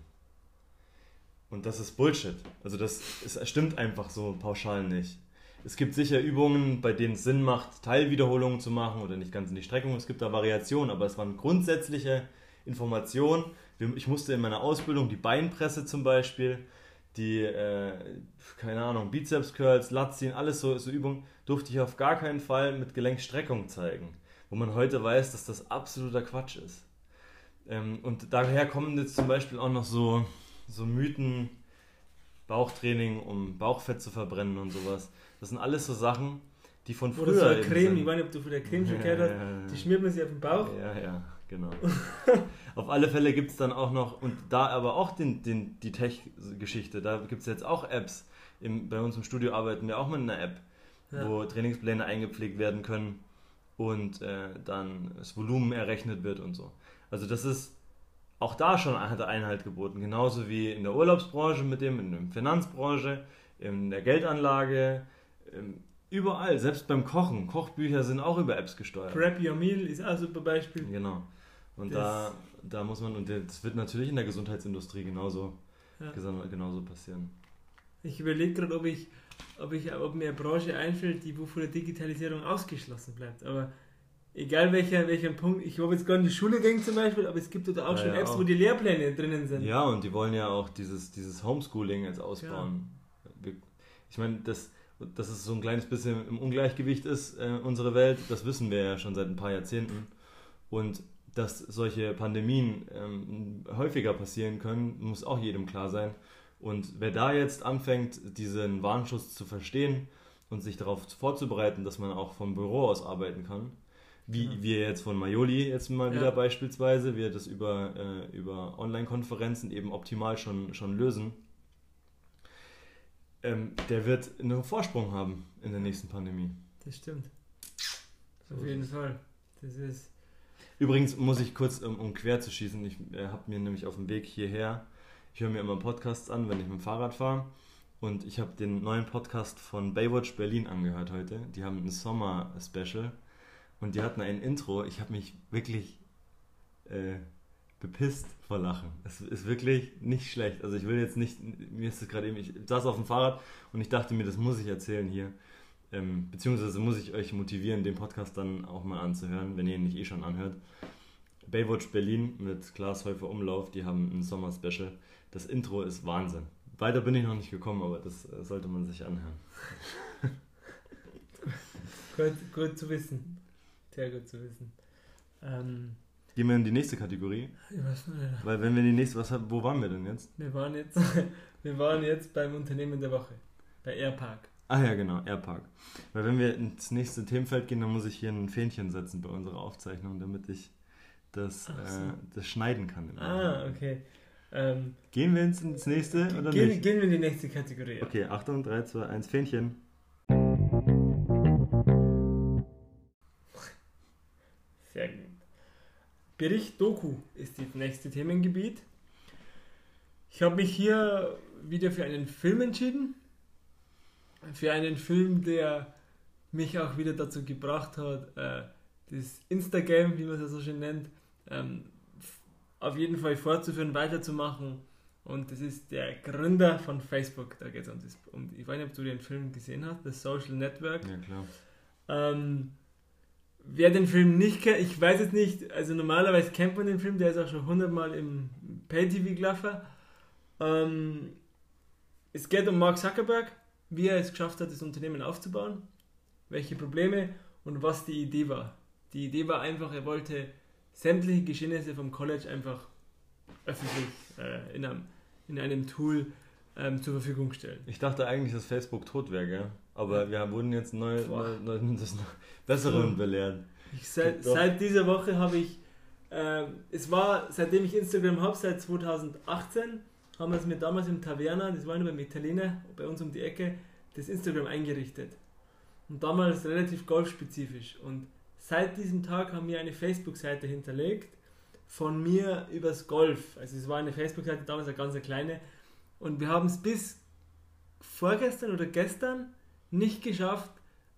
Speaker 1: Und das ist Bullshit. Also das, das stimmt einfach so pauschal nicht. Es gibt sicher Übungen, bei denen es Sinn macht, Teilwiederholungen zu machen oder nicht ganz in die Streckung. Es gibt da Variationen, aber es waren grundsätzliche Informationen. Ich musste in meiner Ausbildung die Beinpresse zum Beispiel, die, äh, keine Ahnung, Bizeps Curls, Latziehen, alles so, so Übungen, durfte ich auf gar keinen Fall mit Gelenkstreckung zeigen. Wo man heute weiß, dass das absoluter Quatsch ist. Ähm, und daher kommen jetzt zum Beispiel auch noch so, so Mythen, Bauchtraining, um Bauchfett zu verbrennen und sowas. Das sind alles so Sachen, die von früher. Oder so
Speaker 2: eine Creme, ich weiß nicht, ob du von der Creme schon gehört hast, die schmiert man sich auf den Bauch.
Speaker 1: Ja, ja, genau. auf alle Fälle gibt es dann auch noch, und da aber auch den, den, die Tech-Geschichte, da gibt es jetzt auch Apps. Im, bei uns im Studio arbeiten wir auch mit einer App, wo Trainingspläne eingepflegt werden können und äh, dann das Volumen errechnet wird und so. Also das ist auch da schon hat er Einhalt geboten, genauso wie in der Urlaubsbranche mit dem, in der Finanzbranche, in der Geldanlage, ähm, überall, selbst beim Kochen. Kochbücher sind auch über Apps gesteuert.
Speaker 2: Prep Your Meal ist auch ein Beispiel.
Speaker 1: Genau. Und da, da muss man, und das wird natürlich in der Gesundheitsindustrie genauso, ja. genauso passieren.
Speaker 2: Ich überlege gerade, ob ich, ob ich, ob mir eine Branche einfällt, die wo von der Digitalisierung ausgeschlossen bleibt. Aber egal welcher, welcher Punkt, ich habe jetzt gar in die Schule gegangen zum Beispiel, aber es gibt da auch ja, schon ja, Apps, auch. wo die Lehrpläne drinnen sind.
Speaker 1: Ja, und die wollen ja auch dieses, dieses Homeschooling jetzt ausbauen. Ich meine, das, dass es so ein kleines bisschen im Ungleichgewicht ist, äh, unsere Welt, das wissen wir ja schon seit ein paar Jahrzehnten. Und dass solche Pandemien ähm, häufiger passieren können, muss auch jedem klar sein. Und wer da jetzt anfängt, diesen Warnschuss zu verstehen und sich darauf vorzubereiten, dass man auch vom Büro aus arbeiten kann, wie ja. wir jetzt von Maioli jetzt mal wieder ja. beispielsweise, wir das über, äh, über Online-Konferenzen eben optimal schon, schon lösen, ähm, der wird einen Vorsprung haben in der nächsten Pandemie.
Speaker 2: Das stimmt. So Auf jeden Fall. Das ist.
Speaker 1: Übrigens muss ich kurz, um, um quer zu schießen, ich äh, habe mir nämlich auf dem Weg hierher, ich höre mir immer Podcasts an, wenn ich mit dem Fahrrad fahre. Und ich habe den neuen Podcast von Baywatch Berlin angehört heute. Die haben ein Sommer-Special. Und die hatten ein Intro. Ich habe mich wirklich äh, bepisst vor Lachen. Es ist wirklich nicht schlecht. Also ich will jetzt nicht, mir ist es gerade eben, ich saß auf dem Fahrrad und ich dachte mir, das muss ich erzählen hier. Ähm, beziehungsweise muss ich euch motivieren, den Podcast dann auch mal anzuhören, wenn ihr ihn nicht eh schon anhört. Baywatch Berlin mit Klaas Häufer Umlauf, die haben ein Sommer-Special. Das Intro ist Wahnsinn. Weiter bin ich noch nicht gekommen, aber das äh, sollte man sich anhören.
Speaker 2: gut, gut zu wissen. Sehr gut zu wissen. Ähm,
Speaker 1: Gehen wir in die nächste Kategorie.
Speaker 2: Nicht.
Speaker 1: Weil wenn wir die nächste, was wo waren wir denn jetzt?
Speaker 2: Wir waren jetzt, wir waren jetzt beim Unternehmen der Woche, bei Airpark.
Speaker 1: Ah ja, genau, Airpark. Weil wenn wir ins nächste Themenfeld gehen, dann muss ich hier ein Fähnchen setzen bei unserer Aufzeichnung, damit ich das, so. äh, das schneiden kann.
Speaker 2: Ah, okay. Ähm,
Speaker 1: gehen wir ins, ins nächste oder
Speaker 2: gehen,
Speaker 1: nicht?
Speaker 2: Gehen wir in die nächste Kategorie.
Speaker 1: Okay, Achtung, 3, 2, 1, Fähnchen.
Speaker 2: Sehr gut. Bericht Doku ist das nächste Themengebiet. Ich habe mich hier wieder für einen Film entschieden. Für einen Film, der mich auch wieder dazu gebracht hat, äh, das Instagram, wie man es ja so schön nennt, ähm, auf jeden Fall fortzuführen, weiterzumachen. Und das ist der Gründer von Facebook. Da geht es um, das, um ich weiß nicht, ob du den Film gesehen hast, The Social Network.
Speaker 1: Ja, klar.
Speaker 2: Ähm, wer den Film nicht kennt, ich weiß es nicht, also normalerweise kennt man den Film, der ist auch schon hundertmal im Pay-TV gelaufen. Ähm, es geht um Mark Zuckerberg, wie er es geschafft hat, das Unternehmen aufzubauen, welche Probleme und was die Idee war. Die Idee war einfach, er wollte sämtliche Geschehnisse vom College einfach öffentlich äh, in, einem, in einem Tool ähm, zur Verfügung stellen.
Speaker 1: Ich dachte eigentlich, dass Facebook tot wäre, gell? aber wir wurden jetzt neu, neu, neu das Besseren belehrt.
Speaker 2: Ich, seit, seit dieser Woche habe ich, äh, es war, seitdem ich Instagram habe, seit 2018, haben wir es mir damals im Taverna, das war beim Italiener, bei uns um die Ecke, das Instagram eingerichtet. Und damals relativ golfspezifisch. Und seit diesem Tag haben wir eine Facebook-Seite hinterlegt von mir übers Golf. Also es war eine Facebook-Seite, damals eine ganz kleine. Und wir haben es bis vorgestern oder gestern nicht geschafft,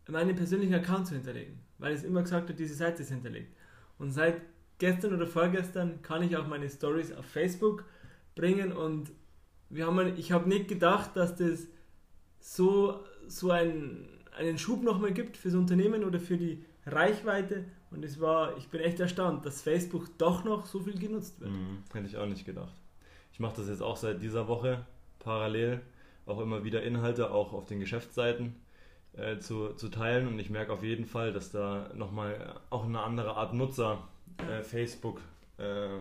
Speaker 2: meinen persönlichen Account zu hinterlegen. Weil es immer gesagt hat, diese Seite ist hinterlegt. Und seit gestern oder vorgestern kann ich auch meine Stories auf Facebook bringen und wir haben, ich habe nicht gedacht, dass das so, so ein, einen Schub nochmal gibt fürs Unternehmen oder für die Reichweite und es war, ich bin echt erstaunt, dass Facebook doch noch so viel genutzt wird.
Speaker 1: Mhm, hätte ich auch nicht gedacht. Ich mache das jetzt auch seit dieser Woche parallel, auch immer wieder Inhalte, auch auf den Geschäftsseiten äh, zu, zu teilen und ich merke auf jeden Fall, dass da nochmal auch eine andere Art Nutzer äh, Facebook, äh,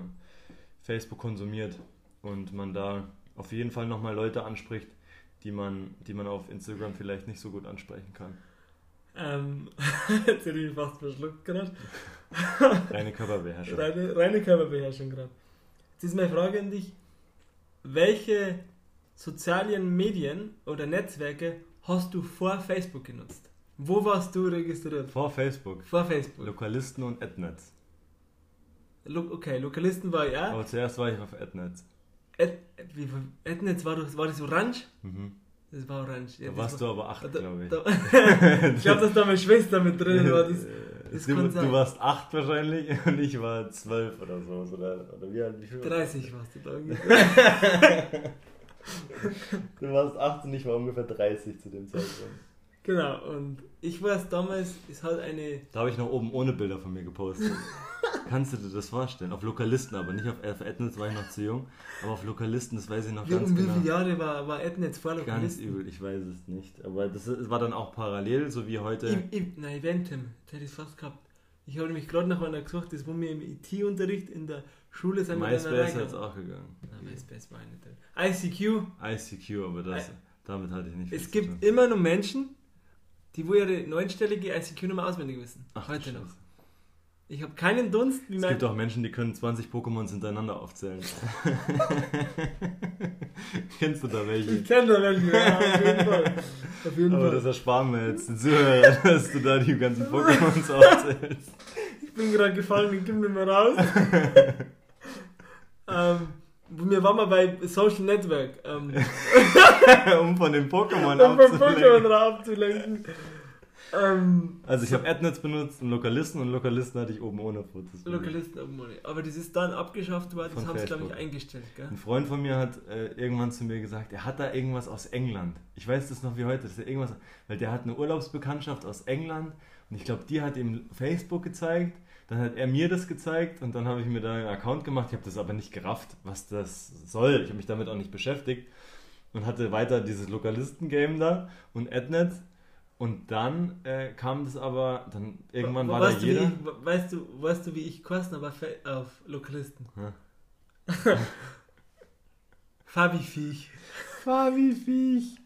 Speaker 1: Facebook konsumiert und man da auf jeden Fall nochmal Leute anspricht, die man, die man auf Instagram vielleicht nicht so gut ansprechen kann.
Speaker 2: Ähm, jetzt hätte ich fast verschluckt gerade.
Speaker 1: Reine Körperbeherrschung.
Speaker 2: Reine, reine Körperbeherrschung gerade. Jetzt ist meine Frage an dich. Welche sozialen Medien oder Netzwerke hast du vor Facebook genutzt? Wo warst du registriert?
Speaker 1: Vor Facebook.
Speaker 2: Vor Facebook.
Speaker 1: Lokalisten und Adnetz.
Speaker 2: Lo okay, Lokalisten war ja.
Speaker 1: Aber zuerst war ich auf Adnetz.
Speaker 2: Ad, wie, Adnetz war das, war das orange? Mhm. Das war orange.
Speaker 1: Ja, da warst war, du aber acht, glaube ich.
Speaker 2: Da, ich glaube, dass da meine Schwester mit drin war. Das,
Speaker 1: das du, du, warst acht wahrscheinlich und ich war zwölf oder so. Oder, oder wie, wie viel
Speaker 2: 30 warst du da ungefähr.
Speaker 1: Du warst 8 und ich war ungefähr 30 zu dem Zeitpunkt.
Speaker 2: Genau, und ich weiß damals, es hat eine.
Speaker 1: Da habe ich noch oben ohne Bilder von mir gepostet. Kannst du dir das vorstellen? Auf Lokalisten, aber nicht auf Adnetz war ich noch zu jung, aber auf Lokalisten, das weiß ich noch
Speaker 2: wie, ganz um genau. Wie viele Jahre war, war Adnetz vor
Speaker 1: Lokalisten? Ganz übel, ich weiß es nicht. Aber das, das war dann auch parallel, so wie heute.
Speaker 2: Im, im, nein, Eventim, das hätte ich fast gehabt. Ich habe nämlich gerade nach einer gesucht, das wo mir im IT-Unterricht in der Schule
Speaker 1: sind. MySpace hat es auch gegangen.
Speaker 2: Nein, MySpace war nicht. ICQ?
Speaker 1: ICQ, aber das, damit hatte ich nicht
Speaker 2: Es gibt immer noch Menschen, die wo ihre neunstellige ICQ-Nummer auswendig wissen.
Speaker 1: Ach, Heute noch.
Speaker 2: Ich habe keinen Dunst.
Speaker 1: Wie es gibt auch Menschen, die können 20 Pokémons hintereinander aufzählen. Kennst du da welche?
Speaker 2: Ich kenne da welche, ja, auf jeden Fall.
Speaker 1: Auf jeden Aber Fall. das ersparen wir jetzt den Zuhörern, dass du da die ganzen Pokémons aufzählst.
Speaker 2: Ich bin gerade gefallen, ich gib mir mal raus. Ähm, wir waren mal bei Social Network. Ähm,
Speaker 1: um von den Pokémon
Speaker 2: um abzulenken. Von Pokémon abzulenken.
Speaker 1: Ähm, also ich habe AdNets benutzt und Lokalisten und Lokalisten hatte ich oben ohne Fotos.
Speaker 2: Lokalisten oben ohne. Aber das ist dann abgeschafft worden, das haben sie glaube ich eingestellt. Gell?
Speaker 1: Ein Freund von mir hat äh, irgendwann zu mir gesagt, er hat da irgendwas aus England. Ich weiß das noch wie heute, dass er irgendwas, weil der hat eine Urlaubsbekanntschaft aus England und ich glaube, die hat ihm Facebook gezeigt. Dann hat er mir das gezeigt und dann habe ich mir da einen Account gemacht. Ich habe das aber nicht gerafft, was das soll. Ich habe mich damit auch nicht beschäftigt und hatte weiter dieses Lokalisten-Game da und AdNet und dann äh, kam das aber, dann irgendwann war
Speaker 2: weißt
Speaker 1: da jeder.
Speaker 2: Ich, weißt, du, weißt du, wie ich kosten aber auf Lokalisten? Ja. Fabi Viech.
Speaker 1: Fabi Viech.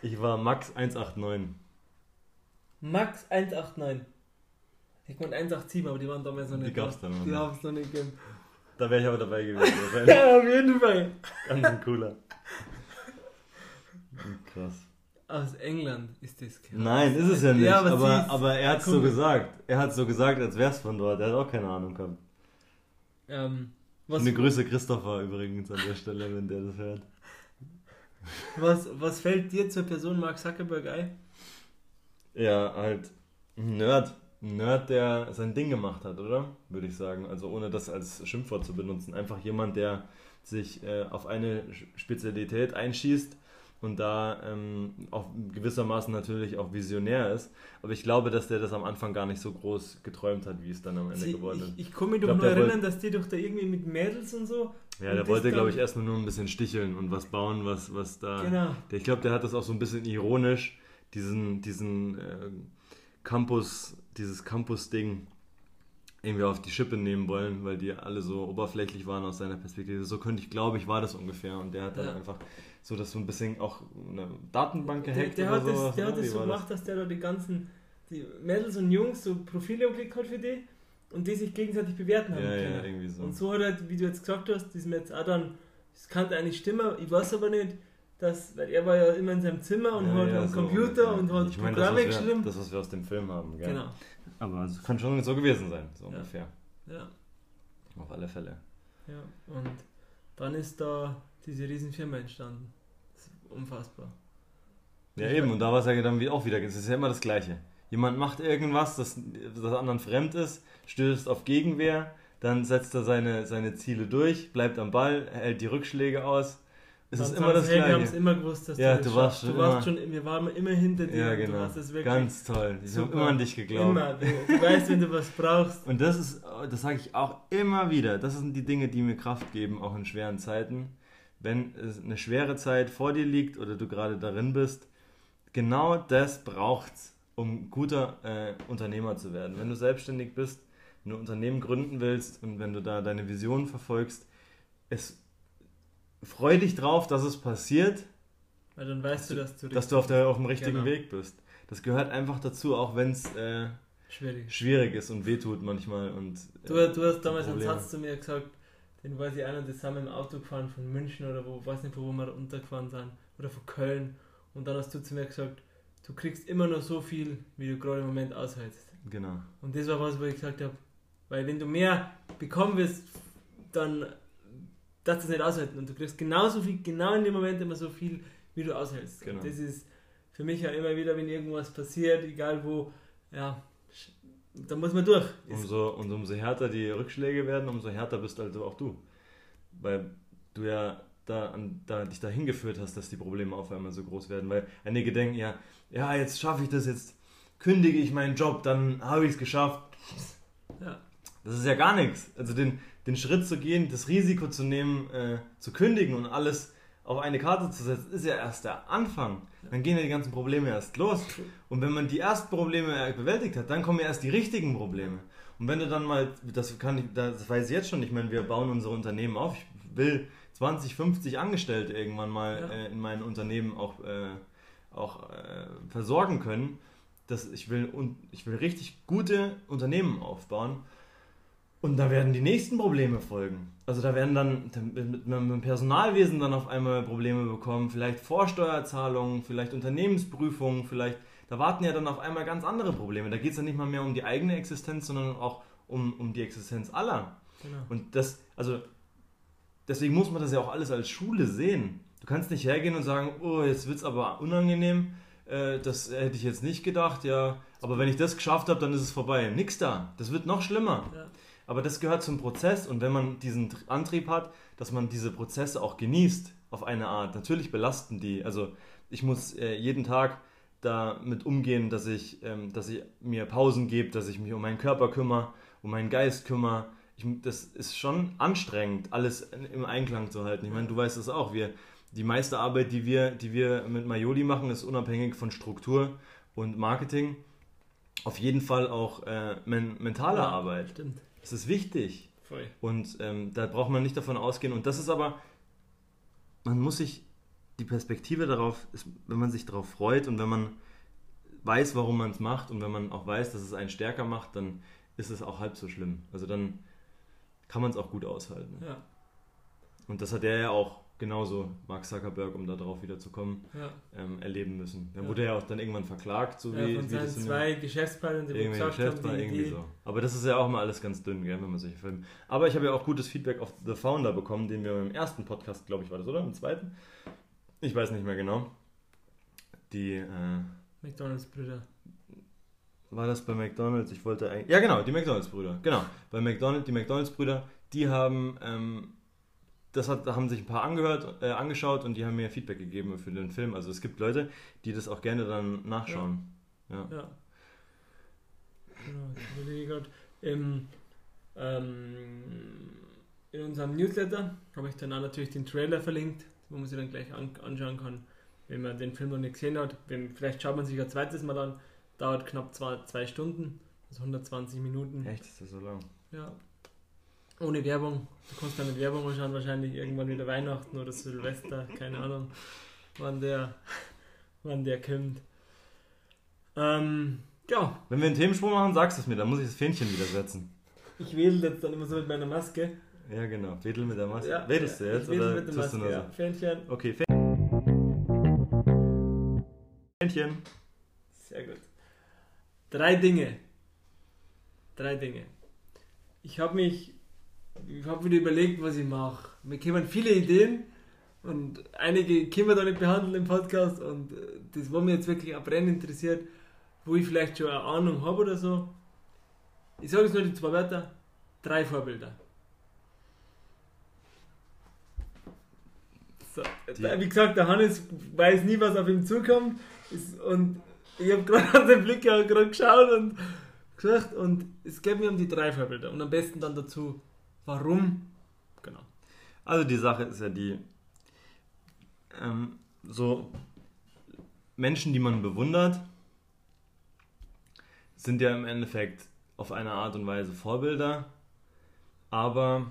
Speaker 1: Ich war Max 189.
Speaker 2: Max 189. Ich meine 187, aber die waren damals noch nicht.
Speaker 1: Die gab's dann noch.
Speaker 2: Die haben es noch nicht gegeben.
Speaker 1: Da wäre ich aber dabei gewesen.
Speaker 2: ja, auf jeden Fall.
Speaker 1: Ganz ein cooler. Krass.
Speaker 2: Aus England ist das
Speaker 1: krass. Nein, ist es ja nicht. Ja, aber, aber, aber, er hat so gesagt. Er hat so gesagt, als wär's von dort. Er hat auch keine Ahnung gehabt. Ähm, Eine Grüße Christopher übrigens an der Stelle, wenn der das hört.
Speaker 2: Was, was fällt dir zur Person Mark Zuckerberg ein?
Speaker 1: Ja, halt Nerd. Ein Nerd, der sein Ding gemacht hat, oder? Würde ich sagen. Also ohne das als Schimpfwort zu benutzen. Einfach jemand, der sich äh, auf eine Spezialität einschießt und da ähm, auch gewissermaßen natürlich auch visionär ist. Aber ich glaube, dass der das am Anfang gar nicht so groß geträumt hat, wie es dann am Ende
Speaker 2: Sie,
Speaker 1: geworden ist.
Speaker 2: Ich, ich kann mich doch nur erinnern, dass die doch da irgendwie mit Mädels und so.
Speaker 1: Ja,
Speaker 2: und
Speaker 1: der wollte, glaube ich, erstmal nur ein bisschen sticheln und was bauen, was, was da.
Speaker 2: Genau.
Speaker 1: Der, ich glaube, der hat das auch so ein bisschen ironisch, diesen, diesen äh, Campus, dieses Campus-Ding irgendwie auf die Schippe nehmen wollen, weil die alle so oberflächlich waren aus seiner Perspektive. So könnte ich, glaube ich, war das ungefähr. Und der hat dann ja. einfach so das so ein bisschen auch eine Datenbank gehackt
Speaker 2: der, der oder hat so. Das, der hat das so gemacht, das? dass der da die ganzen die Mädels und Jungs so Profile umklickt hat für die und die sich gegenseitig bewerten haben
Speaker 1: ja, können. Ja, irgendwie so.
Speaker 2: Und so hat er, wie du jetzt gesagt hast, mir jetzt auch dann, das kann eigentlich stimmen, ich weiß aber nicht, dass, weil er war ja immer in seinem Zimmer und ja, hat ja, am so Computer und hat
Speaker 1: ich mein, Programme das, geschrieben. Das, was wir aus dem Film haben, gell?
Speaker 2: Genau.
Speaker 1: Aber es kann schon so gewesen sein, so
Speaker 2: ja.
Speaker 1: ungefähr.
Speaker 2: Ja.
Speaker 1: Auf alle Fälle.
Speaker 2: Ja, und dann ist da diese Riesenfirma entstanden. Das ist unfassbar.
Speaker 1: Ja, ich eben, und da war es ja dann auch wieder, es ist ja immer das Gleiche. Jemand macht irgendwas, das, das anderen fremd ist, stößt auf Gegenwehr, dann setzt er seine, seine Ziele durch, bleibt am Ball, hält die Rückschläge aus es ist immer das Gleiche.
Speaker 2: Wir haben es immer gewusst, dass
Speaker 1: ja,
Speaker 2: du,
Speaker 1: du warst schon.
Speaker 2: Du warst schon, wir waren immer hinter dir.
Speaker 1: Ja, genau. Ganz toll. Ich habe immer an dich geglaubt.
Speaker 2: Immer. Du, du weißt, wenn du was brauchst.
Speaker 1: Und das ist, das sage ich auch immer wieder. Das sind die Dinge, die mir Kraft geben, auch in schweren Zeiten. Wenn es eine schwere Zeit vor dir liegt oder du gerade darin bist, genau das braucht's, um guter äh, Unternehmer zu werden. Wenn du selbstständig bist, wenn du ein Unternehmen gründen willst und wenn du da deine Vision verfolgst, es freu dich drauf, dass es passiert.
Speaker 2: Weil dann weißt du, dass du,
Speaker 1: dass du auf, der, auf dem richtigen genau. Weg bist. Das gehört einfach dazu, auch wenn es äh,
Speaker 2: schwierig.
Speaker 1: schwierig ist und wehtut manchmal. Und,
Speaker 2: äh, du, du hast damals Probleme. einen Satz zu mir gesagt, den weiß ich einer zusammen im Auto gefahren von München oder wo, weiß nicht, wo wir runtergefahren sind, oder von Köln. Und dann hast du zu mir gesagt, du kriegst immer nur so viel, wie du gerade im Moment aushältst.
Speaker 1: Genau.
Speaker 2: Und das war was, wo ich gesagt habe, weil wenn du mehr bekommen wirst, dann darfst du es nicht aushalten und du kriegst genauso viel, genau in dem Moment immer so viel, wie du aushältst. Genau. das ist für mich ja immer wieder, wenn irgendwas passiert, egal wo, ja, da muss man durch.
Speaker 1: Umso, und umso härter die Rückschläge werden, umso härter bist also auch du. Weil du ja da, an, da dich dahin geführt hast, dass die Probleme auf einmal so groß werden. Weil einige denken ja, ja, jetzt schaffe ich das, jetzt kündige ich meinen Job, dann habe ich es geschafft.
Speaker 2: Ja.
Speaker 1: Das ist ja gar nichts. Also den, den Schritt zu gehen, das Risiko zu nehmen, äh, zu kündigen und alles auf eine Karte zu setzen, ist ja erst der Anfang. Dann gehen ja die ganzen Probleme erst los. Und wenn man die ersten Probleme bewältigt hat, dann kommen ja erst die richtigen Probleme. Und wenn du dann mal, das kann ich, das weiß ich jetzt schon, ich meine, wir bauen unsere Unternehmen auf. Ich will 20, 50 Angestellte irgendwann mal ja. äh, in meinen Unternehmen auch, äh, auch äh, versorgen können. Das, ich, will, ich will richtig gute Unternehmen aufbauen. Und da werden die nächsten Probleme folgen. Also da werden dann mit, dem Personalwesen dann auf einmal Probleme bekommen, vielleicht Vorsteuerzahlungen, vielleicht Unternehmensprüfungen, vielleicht, da warten ja dann auf einmal ganz andere Probleme. Da geht es ja nicht mal mehr um die eigene Existenz, sondern auch um, um die Existenz aller.
Speaker 2: Genau.
Speaker 1: Und das, also deswegen muss man das ja auch alles als Schule sehen. Du kannst nicht hergehen und sagen, oh, jetzt wird es aber unangenehm, äh, das hätte ich jetzt nicht gedacht, ja, aber wenn ich das geschafft habe, dann ist es vorbei. Nix da. Das wird noch schlimmer.
Speaker 2: Ja.
Speaker 1: Aber das gehört zum Prozess und wenn man diesen Antrieb hat, dass man diese Prozesse auch genießt auf eine Art. Natürlich belasten die. Also ich muss äh, jeden Tag damit umgehen, dass ich, ähm, dass ich mir Pausen gebe, dass ich mich um meinen Körper kümmere, um meinen Geist kümmere. Ich, das ist schon anstrengend, alles im Einklang zu halten. Ich meine, du weißt es auch. Wir, die meiste Arbeit, die wir, die wir mit Majoli machen, ist unabhängig von Struktur und Marketing. Auf jeden Fall auch äh, men mentale ja, Arbeit.
Speaker 2: Stimmt.
Speaker 1: Das ist wichtig.
Speaker 2: Voll.
Speaker 1: Und ähm, da braucht man nicht davon ausgehen. Und das ist aber, man muss sich die Perspektive darauf, ist, wenn man sich darauf freut und wenn man weiß, warum man es macht und wenn man auch weiß, dass es einen stärker macht, dann ist es auch halb so schlimm. Also dann kann man es auch gut aushalten.
Speaker 2: Ja.
Speaker 1: Und das hat er ja auch genauso Mark Zuckerberg, um darauf wieder zu kommen,
Speaker 2: ja.
Speaker 1: ähm, erleben müssen. Dann ja. wurde er auch dann irgendwann verklagt, so
Speaker 2: ja,
Speaker 1: wie,
Speaker 2: von
Speaker 1: wie
Speaker 2: das zwei Geschäftspartnern, die
Speaker 1: irgendwie gesagt Geschäftspartner, haben, die irgendwie so. Aber das ist ja auch mal alles ganz dünn, gell, wenn man solche Filme. Aber ich habe ja auch gutes Feedback auf The Founder bekommen, den wir im ersten Podcast, glaube ich, war das, oder? Im zweiten? Ich weiß nicht mehr genau. Die äh,
Speaker 2: McDonalds-Brüder.
Speaker 1: War das bei McDonalds? Ich wollte eigentlich. Ja, genau, die McDonalds-Brüder. Genau. Bei McDonalds, die McDonalds-Brüder, die haben ähm, das hat, haben sich ein paar angehört, äh, angeschaut und die haben mir Feedback gegeben für den Film. Also es gibt Leute, die das auch gerne dann nachschauen. Ja. ja.
Speaker 2: Genau, ich überlege gerade. Im, ähm, in unserem Newsletter habe ich dann natürlich den Trailer verlinkt, wo man sich dann gleich an, anschauen kann, wenn man den Film noch nicht gesehen hat. Wenn, vielleicht schaut man sich ein zweites Mal an. Dauert knapp zwei, zwei Stunden, also 120 Minuten.
Speaker 1: Echt, ist das so lang?
Speaker 2: Ja. Ohne Werbung. Du kannst dann mit Werbung anschauen, wahrscheinlich irgendwann wieder Weihnachten oder Silvester, keine Ahnung, wann der, wann der kommt. Ähm, ja.
Speaker 1: Wenn wir einen Themensprung machen, sagst du es mir, dann muss ich das Fähnchen wieder setzen.
Speaker 2: Ich wedel jetzt dann immer so mit meiner Maske.
Speaker 1: Ja, genau. Wedel mit der Maske. Ja, Wedelst du jetzt? Ich wedel mit der Maske, du ja.
Speaker 2: Fähnchen.
Speaker 1: Okay, Fähnchen.
Speaker 2: Sehr gut. Drei Dinge. Drei Dinge. Ich habe mich, ich habe wieder überlegt, was ich mache. Mir kämen viele Ideen und einige können wir da nicht behandeln im Podcast und äh, das, was mich jetzt wirklich auch brennend interessiert, wo ich vielleicht schon eine Ahnung habe oder so. Ich sage jetzt nur die zwei Wörter. Drei Vorbilder. So, wie gesagt, der Hannes weiß nie, was auf ihn zukommt. Und ich habe gerade an den Blick gerade geschaut und gesagt, und es geht mir um die drei Vorbilder. Und am besten dann dazu, warum. Genau.
Speaker 1: Also die Sache ist ja die, ähm, so Menschen, die man bewundert, sind ja im Endeffekt auf eine Art und Weise Vorbilder, aber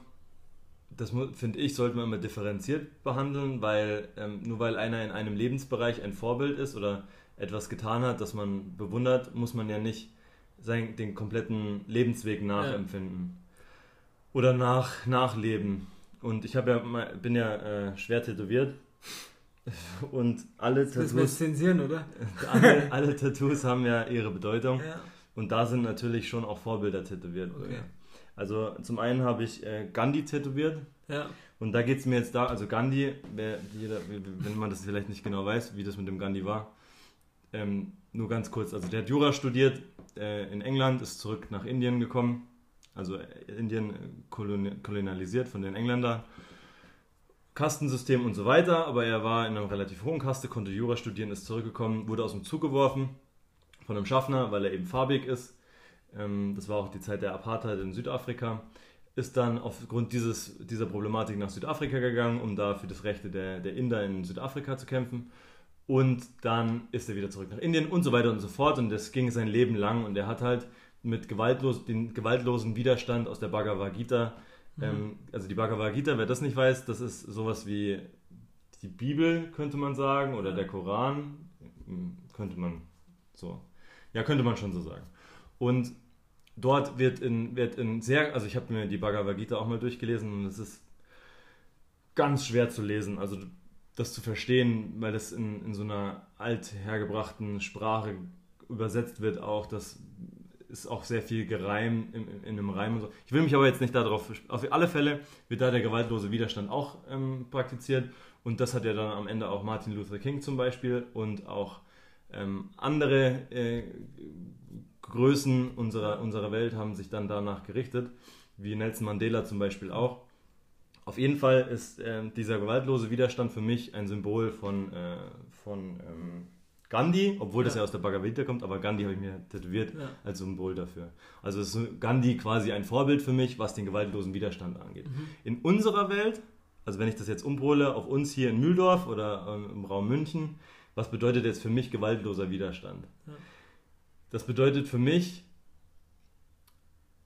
Speaker 1: das finde ich, sollte man immer differenziert behandeln, weil ähm, nur weil einer in einem Lebensbereich ein Vorbild ist oder etwas getan hat, das man bewundert, muss man ja nicht sein, den kompletten Lebensweg nachempfinden ja. Oder nach, nachleben. Und ich ja, bin ja äh, schwer tätowiert und alle
Speaker 2: das Tattoos. Das zensieren, oder?
Speaker 1: Alle, alle Tattoos haben ja ihre Bedeutung. Ja. Und da sind natürlich schon auch Vorbilder tätowiert. Okay. Also zum einen habe ich äh, Gandhi tätowiert. Ja. Und da geht es mir jetzt da, also Gandhi, wer, jeder, wenn man das vielleicht nicht genau weiß, wie das mit dem Gandhi war, ähm, nur ganz kurz, also der hat Jura studiert äh, in England, ist zurück nach Indien gekommen, also äh, Indien kolonialisiert von den Engländern, Kastensystem und so weiter, aber er war in einer relativ hohen Kaste, konnte Jura studieren, ist zurückgekommen, wurde aus dem Zug geworfen von einem Schaffner, weil er eben farbig ist. Ähm, das war auch die Zeit der Apartheid in Südafrika. Ist dann aufgrund dieses, dieser Problematik nach Südafrika gegangen, um da für das Rechte der, der Inder in Südafrika zu kämpfen. Und dann ist er wieder zurück nach Indien und so weiter und so fort. Und das ging sein Leben lang. Und er hat halt mit gewaltlos, den gewaltlosen Widerstand aus der Bhagavad Gita, mhm. ähm, also die Bhagavad Gita, wer das nicht weiß, das ist sowas wie die Bibel, könnte man sagen, oder der Koran, hm, könnte man so ja, könnte man schon so sagen. Und dort wird in, wird in sehr, also ich habe mir die Bhagavad Gita auch mal durchgelesen und es ist ganz schwer zu lesen, also das zu verstehen, weil das in, in so einer althergebrachten Sprache übersetzt wird auch, das ist auch sehr viel gereimt in, in, einem Reim und so. Ich will mich aber jetzt nicht darauf, auf alle Fälle wird da der gewaltlose Widerstand auch ähm, praktiziert und das hat ja dann am Ende auch Martin Luther King zum Beispiel und auch ähm, andere äh, Größen unserer, unserer Welt haben sich dann danach gerichtet, wie Nelson Mandela zum Beispiel auch. Auf jeden Fall ist äh, dieser gewaltlose Widerstand für mich ein Symbol von, äh, von ähm, Gandhi, obwohl das ja aus der Bhagavad kommt, aber Gandhi habe ich mir tätowiert ja. als Symbol dafür. Also ist Gandhi quasi ein Vorbild für mich, was den gewaltlosen Widerstand angeht. Mhm. In unserer Welt, also wenn ich das jetzt umbrole auf uns hier in Mühldorf oder ähm, im Raum München, was bedeutet jetzt für mich gewaltloser Widerstand? Ja. Das bedeutet für mich,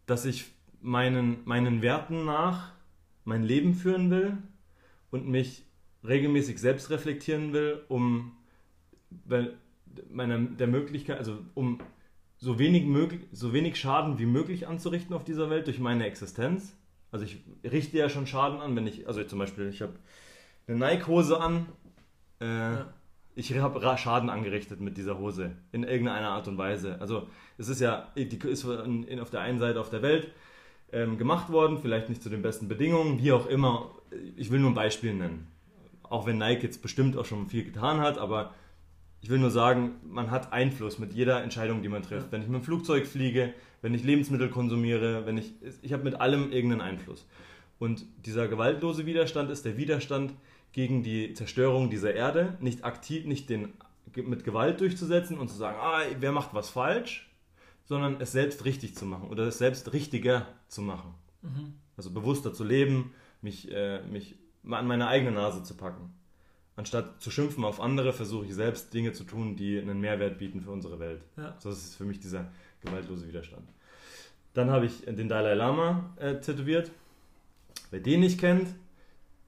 Speaker 1: dass ich meinen, meinen Werten nach mein Leben führen will und mich regelmäßig selbst reflektieren will, um meiner, der Möglichkeit, also um so wenig, möglich, so wenig Schaden wie möglich anzurichten auf dieser Welt durch meine Existenz. Also ich richte ja schon Schaden an, wenn ich, also zum Beispiel, ich habe eine Nike-Hose an, äh, ja ich habe Schaden angerichtet mit dieser Hose in irgendeiner Art und Weise. Also es ist ja, die ist auf der einen Seite auf der Welt ähm, gemacht worden, vielleicht nicht zu den besten Bedingungen, wie auch immer. Ich will nur ein Beispiel nennen. Auch wenn Nike jetzt bestimmt auch schon viel getan hat, aber ich will nur sagen, man hat Einfluss mit jeder Entscheidung, die man trifft. Wenn ich mit dem Flugzeug fliege, wenn ich Lebensmittel konsumiere, wenn ich, ich habe mit allem irgendeinen Einfluss. Und dieser gewaltlose Widerstand ist der Widerstand gegen die Zerstörung dieser Erde, nicht aktiv, nicht den mit Gewalt durchzusetzen und zu sagen, ah, wer macht was falsch, sondern es selbst richtig zu machen oder es selbst richtiger zu machen. Mhm. Also bewusster zu leben, mich, äh, mich an meine eigene Nase zu packen. Anstatt zu schimpfen auf andere, versuche ich selbst Dinge zu tun, die einen Mehrwert bieten für unsere Welt. Ja. So, das ist für mich dieser gewaltlose Widerstand. Dann habe ich den Dalai Lama äh, tätowiert. Wer den nicht kennt,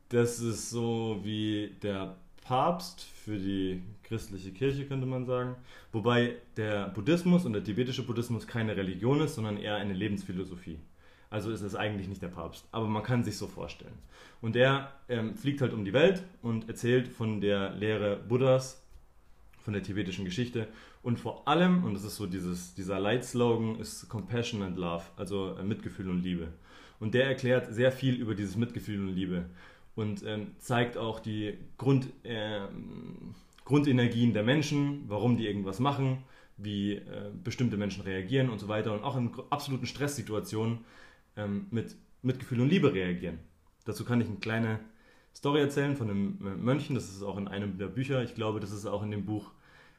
Speaker 1: das ist so wie der Papst für die christliche Kirche, könnte man sagen. Wobei der Buddhismus und der tibetische Buddhismus keine Religion ist, sondern eher eine Lebensphilosophie. Also ist es eigentlich nicht der Papst, aber man kann sich so vorstellen. Und er ähm, fliegt halt um die Welt und erzählt von der Lehre Buddhas, von der tibetischen Geschichte und vor allem, und das ist so dieses, dieser Leitslogan, ist Compassion and Love, also äh, Mitgefühl und Liebe. Und der erklärt sehr viel über dieses Mitgefühl und Liebe und ähm, zeigt auch die Grund, äh, Grundenergien der Menschen, warum die irgendwas machen, wie äh, bestimmte Menschen reagieren und so weiter und auch in absoluten Stresssituationen ähm, mit Mitgefühl und Liebe reagieren. Dazu kann ich eine kleine Story erzählen von einem äh, Mönchen, das ist auch in einem der Bücher, ich glaube, das ist auch in dem Buch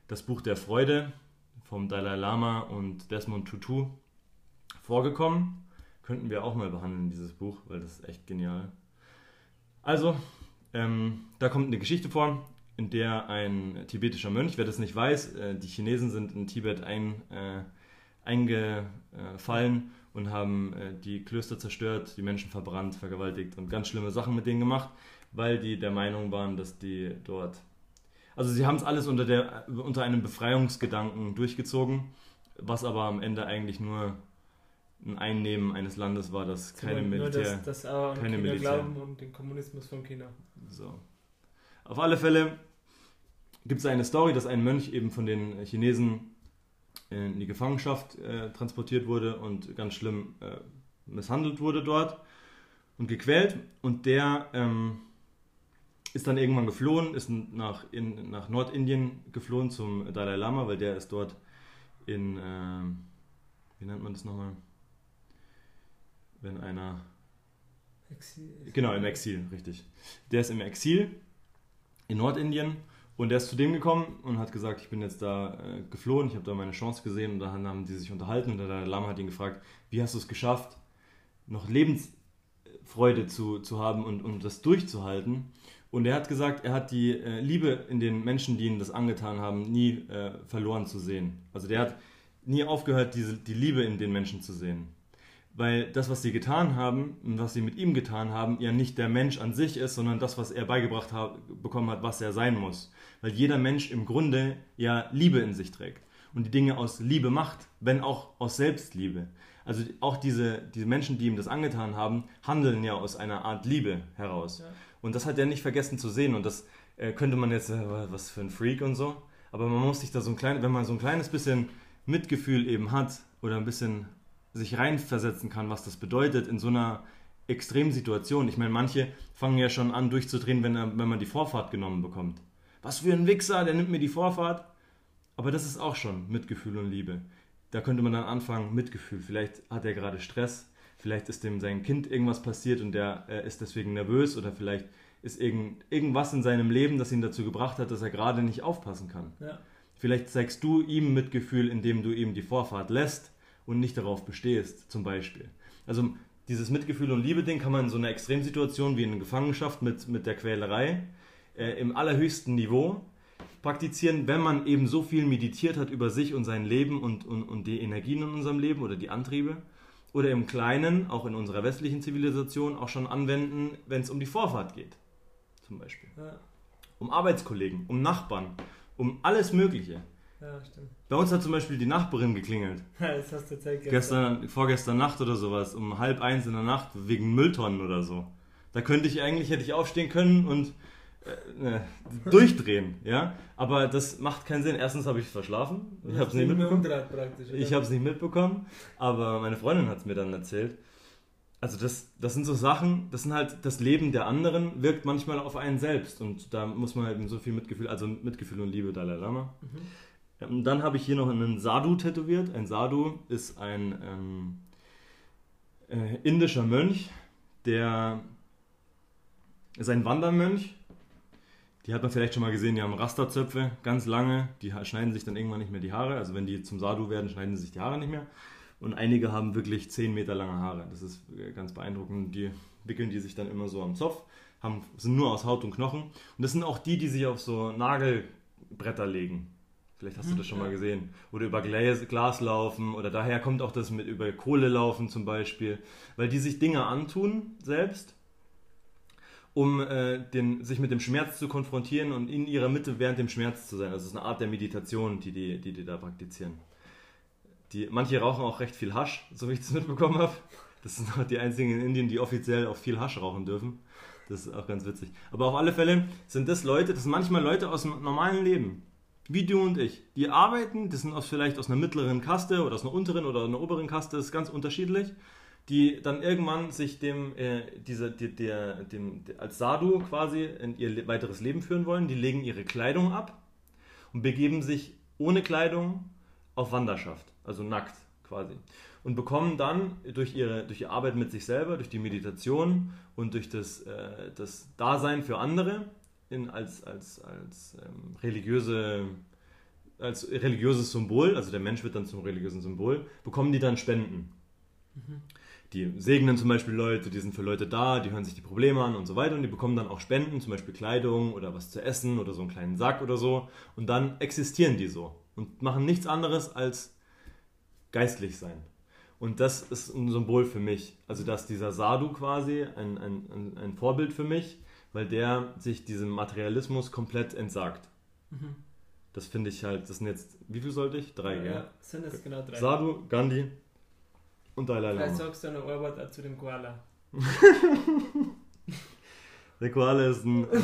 Speaker 1: Das Buch der Freude vom Dalai Lama und Desmond Tutu vorgekommen. Könnten wir auch mal behandeln, dieses Buch, weil das ist echt genial. Also, ähm, da kommt eine Geschichte vor, in der ein tibetischer Mönch, wer das nicht weiß, äh, die Chinesen sind in Tibet ein, äh, eingefallen und haben äh, die Klöster zerstört, die Menschen verbrannt, vergewaltigt und ganz schlimme Sachen mit denen gemacht, weil die der Meinung waren, dass die dort. Also sie haben es alles unter, der, unter einem Befreiungsgedanken durchgezogen, was aber am Ende eigentlich nur ein Einnehmen eines Landes war, das keine nur Militär,
Speaker 2: das, das auch keine China Militär. glauben und den Kommunismus von China.
Speaker 1: So. Auf alle Fälle gibt es eine Story, dass ein Mönch eben von den Chinesen in die Gefangenschaft äh, transportiert wurde und ganz schlimm äh, misshandelt wurde dort und gequält. Und der ähm, ist dann irgendwann geflohen, ist nach, in, nach Nordindien geflohen zum Dalai Lama, weil der ist dort in, äh, wie nennt man das nochmal? wenn einer. Exil. Genau, im Exil, richtig. Der ist im Exil in Nordindien und der ist zu dem gekommen und hat gesagt, ich bin jetzt da äh, geflohen, ich habe da meine Chance gesehen und dann haben die sich unterhalten und der Lama hat ihn gefragt, wie hast du es geschafft, noch Lebensfreude zu, zu haben und, und das durchzuhalten. Und er hat gesagt, er hat die äh, Liebe in den Menschen, die ihm das angetan haben, nie äh, verloren zu sehen. Also der hat nie aufgehört, diese, die Liebe in den Menschen zu sehen weil das, was sie getan haben und was sie mit ihm getan haben, ja nicht der Mensch an sich ist, sondern das, was er beigebracht hat, bekommen hat, was er sein muss. Weil jeder Mensch im Grunde ja Liebe in sich trägt und die Dinge aus Liebe macht, wenn auch aus Selbstliebe. Also auch diese, diese Menschen, die ihm das angetan haben, handeln ja aus einer Art Liebe heraus. Ja. Und das hat er nicht vergessen zu sehen. Und das äh, könnte man jetzt, äh, was für ein Freak und so. Aber man muss sich da so ein kleines, wenn man so ein kleines bisschen Mitgefühl eben hat oder ein bisschen sich reinversetzen kann, was das bedeutet in so einer Extremsituation. Ich meine, manche fangen ja schon an durchzudrehen, wenn, er, wenn man die Vorfahrt genommen bekommt. Was für ein Wichser, der nimmt mir die Vorfahrt. Aber das ist auch schon Mitgefühl und Liebe. Da könnte man dann anfangen, Mitgefühl. Vielleicht hat er gerade Stress, vielleicht ist dem sein Kind irgendwas passiert und der äh, ist deswegen nervös oder vielleicht ist irgend, irgendwas in seinem Leben, das ihn dazu gebracht hat, dass er gerade nicht aufpassen kann. Ja. Vielleicht zeigst du ihm Mitgefühl, indem du ihm die Vorfahrt lässt und nicht darauf bestehst, zum Beispiel. Also dieses Mitgefühl und Liebe-Ding kann man in so einer Extremsituation wie in Gefangenschaft mit, mit der Quälerei äh, im allerhöchsten Niveau praktizieren, wenn man eben so viel meditiert hat über sich und sein Leben und, und, und die Energien in unserem Leben oder die Antriebe. Oder im Kleinen, auch in unserer westlichen Zivilisation, auch schon anwenden, wenn es um die Vorfahrt geht. Zum Beispiel. Ja. Um Arbeitskollegen, um Nachbarn, um alles Mögliche. Ja, stimmt. Bei uns hat zum Beispiel die Nachbarin geklingelt. das hast du erzählt gestern. gestern. Vorgestern Nacht oder sowas, um halb eins in der Nacht, wegen Mülltonnen oder so. Da könnte ich eigentlich, hätte ich aufstehen können und äh, äh durchdrehen, ja. Aber das macht keinen Sinn. Erstens habe ich es verschlafen. Ich habe es nicht mitbekommen. Ich habe es nicht mitbekommen, aber meine Freundin hat es mir dann erzählt. Also das, das sind so Sachen, das sind halt das Leben der anderen wirkt manchmal auf einen selbst und da muss man halt so viel Mitgefühl, also Mitgefühl und Liebe Dalai Lama. Mhm. Und dann habe ich hier noch einen Sadhu tätowiert. Ein Sadhu ist ein ähm, äh, indischer Mönch, der ist ein Wandermönch. Die hat man vielleicht schon mal gesehen, die haben Rasterzöpfe, ganz lange. Die schneiden sich dann irgendwann nicht mehr die Haare. Also wenn die zum Sadhu werden, schneiden sie sich die Haare nicht mehr. Und einige haben wirklich 10 Meter lange Haare. Das ist äh, ganz beeindruckend. Die wickeln die sich dann immer so am Zopf, haben, sind nur aus Haut und Knochen. Und das sind auch die, die sich auf so Nagelbretter legen. Vielleicht hast du das schon mal gesehen. Oder über Glas, Glas laufen. Oder daher kommt auch das mit über Kohle laufen zum Beispiel. Weil die sich Dinge antun selbst, um äh, den, sich mit dem Schmerz zu konfrontieren und in ihrer Mitte während dem Schmerz zu sein. Also es ist eine Art der Meditation, die die, die, die da praktizieren. Die, manche rauchen auch recht viel Hasch, so wie ich das mitbekommen habe. Das sind auch die einzigen in Indien, die offiziell auch viel Hasch rauchen dürfen. Das ist auch ganz witzig. Aber auf alle Fälle sind das Leute, das sind manchmal Leute aus dem normalen Leben. Wie du und ich. Die arbeiten, das sind aus, vielleicht aus einer mittleren Kaste oder aus einer unteren oder einer oberen Kaste, das ist ganz unterschiedlich. Die dann irgendwann sich dem, äh, dieser, der, der, dem, als Sadhu quasi in ihr weiteres Leben führen wollen. Die legen ihre Kleidung ab und begeben sich ohne Kleidung auf Wanderschaft also nackt quasi. Und bekommen dann durch ihre, durch ihre Arbeit mit sich selber, durch die Meditation und durch das, äh, das Dasein für andere in, als, als, als, ähm, religiöse, als religiöses Symbol, also der Mensch wird dann zum religiösen Symbol, bekommen die dann Spenden. Mhm. Die segnen zum Beispiel Leute, die sind für Leute da, die hören sich die Probleme an und so weiter und die bekommen dann auch Spenden, zum Beispiel Kleidung oder was zu essen oder so einen kleinen Sack oder so und dann existieren die so und machen nichts anderes als geistlich sein. Und das ist ein Symbol für mich. Also, dass dieser Sadhu quasi ein, ein, ein Vorbild für mich, weil der sich diesem Materialismus komplett entsagt. Mhm. Das finde ich halt, das sind jetzt, wie viel sollte ich? Drei, ja, gell? Ja, sind es genau drei. Sadhu, Gandhi und Dalai Lama.
Speaker 2: Vielleicht sagst du eine Arbeit zu dem Koala.
Speaker 1: Der Koala ist ein, äh,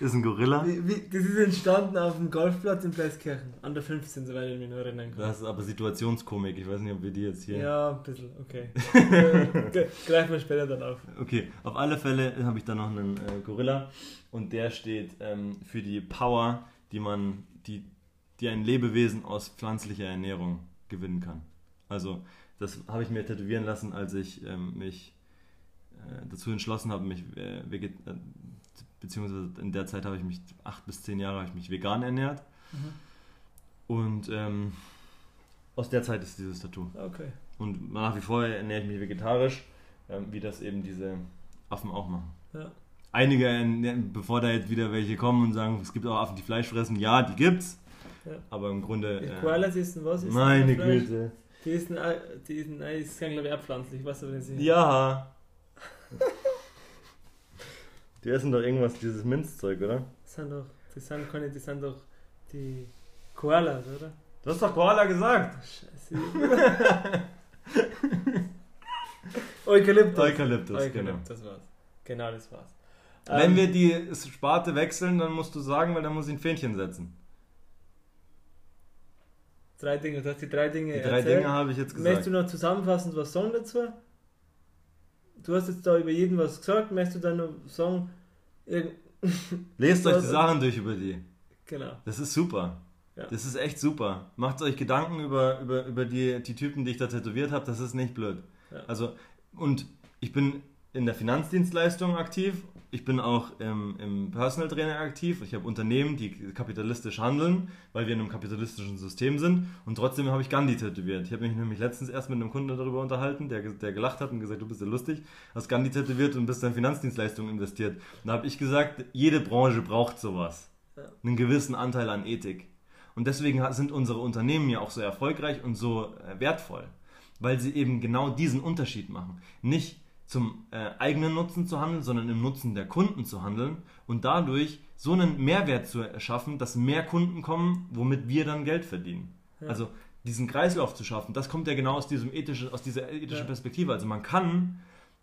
Speaker 1: ist ein Gorilla.
Speaker 2: Wie, wie, das ist entstanden auf dem Golfplatz in Pleiskirchen, an der 15, soweit ich mich noch erinnern
Speaker 1: kann. Das ist aber Situationskomik, ich weiß nicht, ob wir die jetzt hier...
Speaker 2: Ja, ein bisschen, okay. Greifen wir später dann auf.
Speaker 1: Okay, auf alle Fälle habe ich da noch einen äh, Gorilla und der steht ähm, für die Power, die man, die, die ein Lebewesen aus pflanzlicher Ernährung gewinnen kann. Also, das habe ich mir tätowieren lassen, als ich ähm, mich äh, dazu entschlossen habe, mich äh, äh, beziehungsweise in der Zeit habe ich mich, acht bis zehn Jahre, habe ich mich vegan ernährt. Mhm. Und ähm, aus der Zeit ist dieses Tattoo.
Speaker 2: Okay.
Speaker 1: Und nach wie vor ernähre ich mich vegetarisch, ähm, wie das eben diese Affen auch machen.
Speaker 2: Ja.
Speaker 1: Einige, bevor da jetzt wieder welche kommen und sagen, es gibt auch Affen, die Fleisch fressen, ja, die gibt's. Ja. Aber im Grunde.
Speaker 2: Äh, Koalas essen was? Ist
Speaker 1: meine Güte.
Speaker 2: Die ist, die ist, die ist, glaube ich, abpflanzlich, was aber nicht.
Speaker 1: Ja. Die essen doch irgendwas, dieses Minzzeug, oder?
Speaker 2: Das sind doch, das sind keine, das sind doch die Koalas, oder?
Speaker 1: Du hast doch Koala gesagt.
Speaker 2: Scheiße. Eukalyptus.
Speaker 1: Eukalyptus, Eukalyptus
Speaker 2: genau. Das war's. Genau, das war's.
Speaker 1: Wenn ähm, wir die Sparte wechseln, dann musst du sagen, weil dann muss ich ein Fähnchen setzen.
Speaker 2: Drei Dinge, du hast die drei Dinge
Speaker 1: Die drei erzählt. Dinge habe ich jetzt gesagt.
Speaker 2: Möchtest du noch zusammenfassend was sagen dazu? du hast jetzt da über jeden was gesagt, möchtest du dann nur sagen,
Speaker 1: Lest euch die Sachen durch über die.
Speaker 2: Genau.
Speaker 1: Das ist super. Ja. Das ist echt super. Macht euch Gedanken über, über, über die, die Typen, die ich da tätowiert habe. Das ist nicht blöd. Ja. Also, und ich bin in der Finanzdienstleistung aktiv ich bin auch im, im Personal Trainer aktiv. Ich habe Unternehmen, die kapitalistisch handeln, weil wir in einem kapitalistischen System sind. Und trotzdem habe ich Gandhi tätowiert. Ich habe mich nämlich letztens erst mit einem Kunden darüber unterhalten, der, der gelacht hat und gesagt, du bist ja lustig, hast Gandhi tätowiert und bist in Finanzdienstleistungen investiert. Und da habe ich gesagt, jede Branche braucht sowas. Einen gewissen Anteil an Ethik. Und deswegen sind unsere Unternehmen ja auch so erfolgreich und so äh, wertvoll, weil sie eben genau diesen Unterschied machen. Nicht zum äh, eigenen Nutzen zu handeln, sondern im Nutzen der Kunden zu handeln und dadurch so einen Mehrwert zu erschaffen, dass mehr Kunden kommen, womit wir dann Geld verdienen. Ja. Also diesen Kreislauf zu schaffen, das kommt ja genau aus, diesem ethischen, aus dieser ethischen ja. Perspektive. Also man kann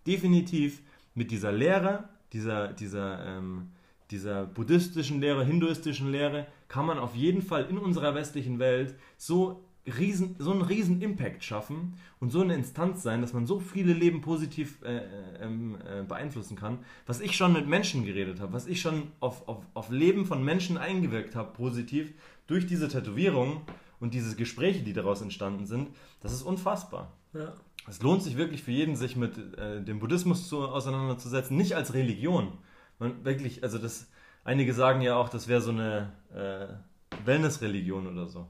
Speaker 1: definitiv mit dieser Lehre, dieser, dieser, ähm, dieser buddhistischen Lehre, hinduistischen Lehre, kann man auf jeden Fall in unserer westlichen Welt so riesen, so einen riesen Impact schaffen und so eine Instanz sein, dass man so viele Leben positiv äh, ähm, äh, beeinflussen kann. Was ich schon mit Menschen geredet habe, was ich schon auf, auf, auf Leben von Menschen eingewirkt habe, positiv, durch diese Tätowierung und diese Gespräche, die daraus entstanden sind, das ist unfassbar.
Speaker 2: Ja.
Speaker 1: es lohnt sich wirklich für jeden, sich mit äh, dem Buddhismus zu, auseinanderzusetzen, nicht als Religion. Man wirklich, also das, einige sagen ja auch, das wäre so eine äh, Wellness-Religion oder so.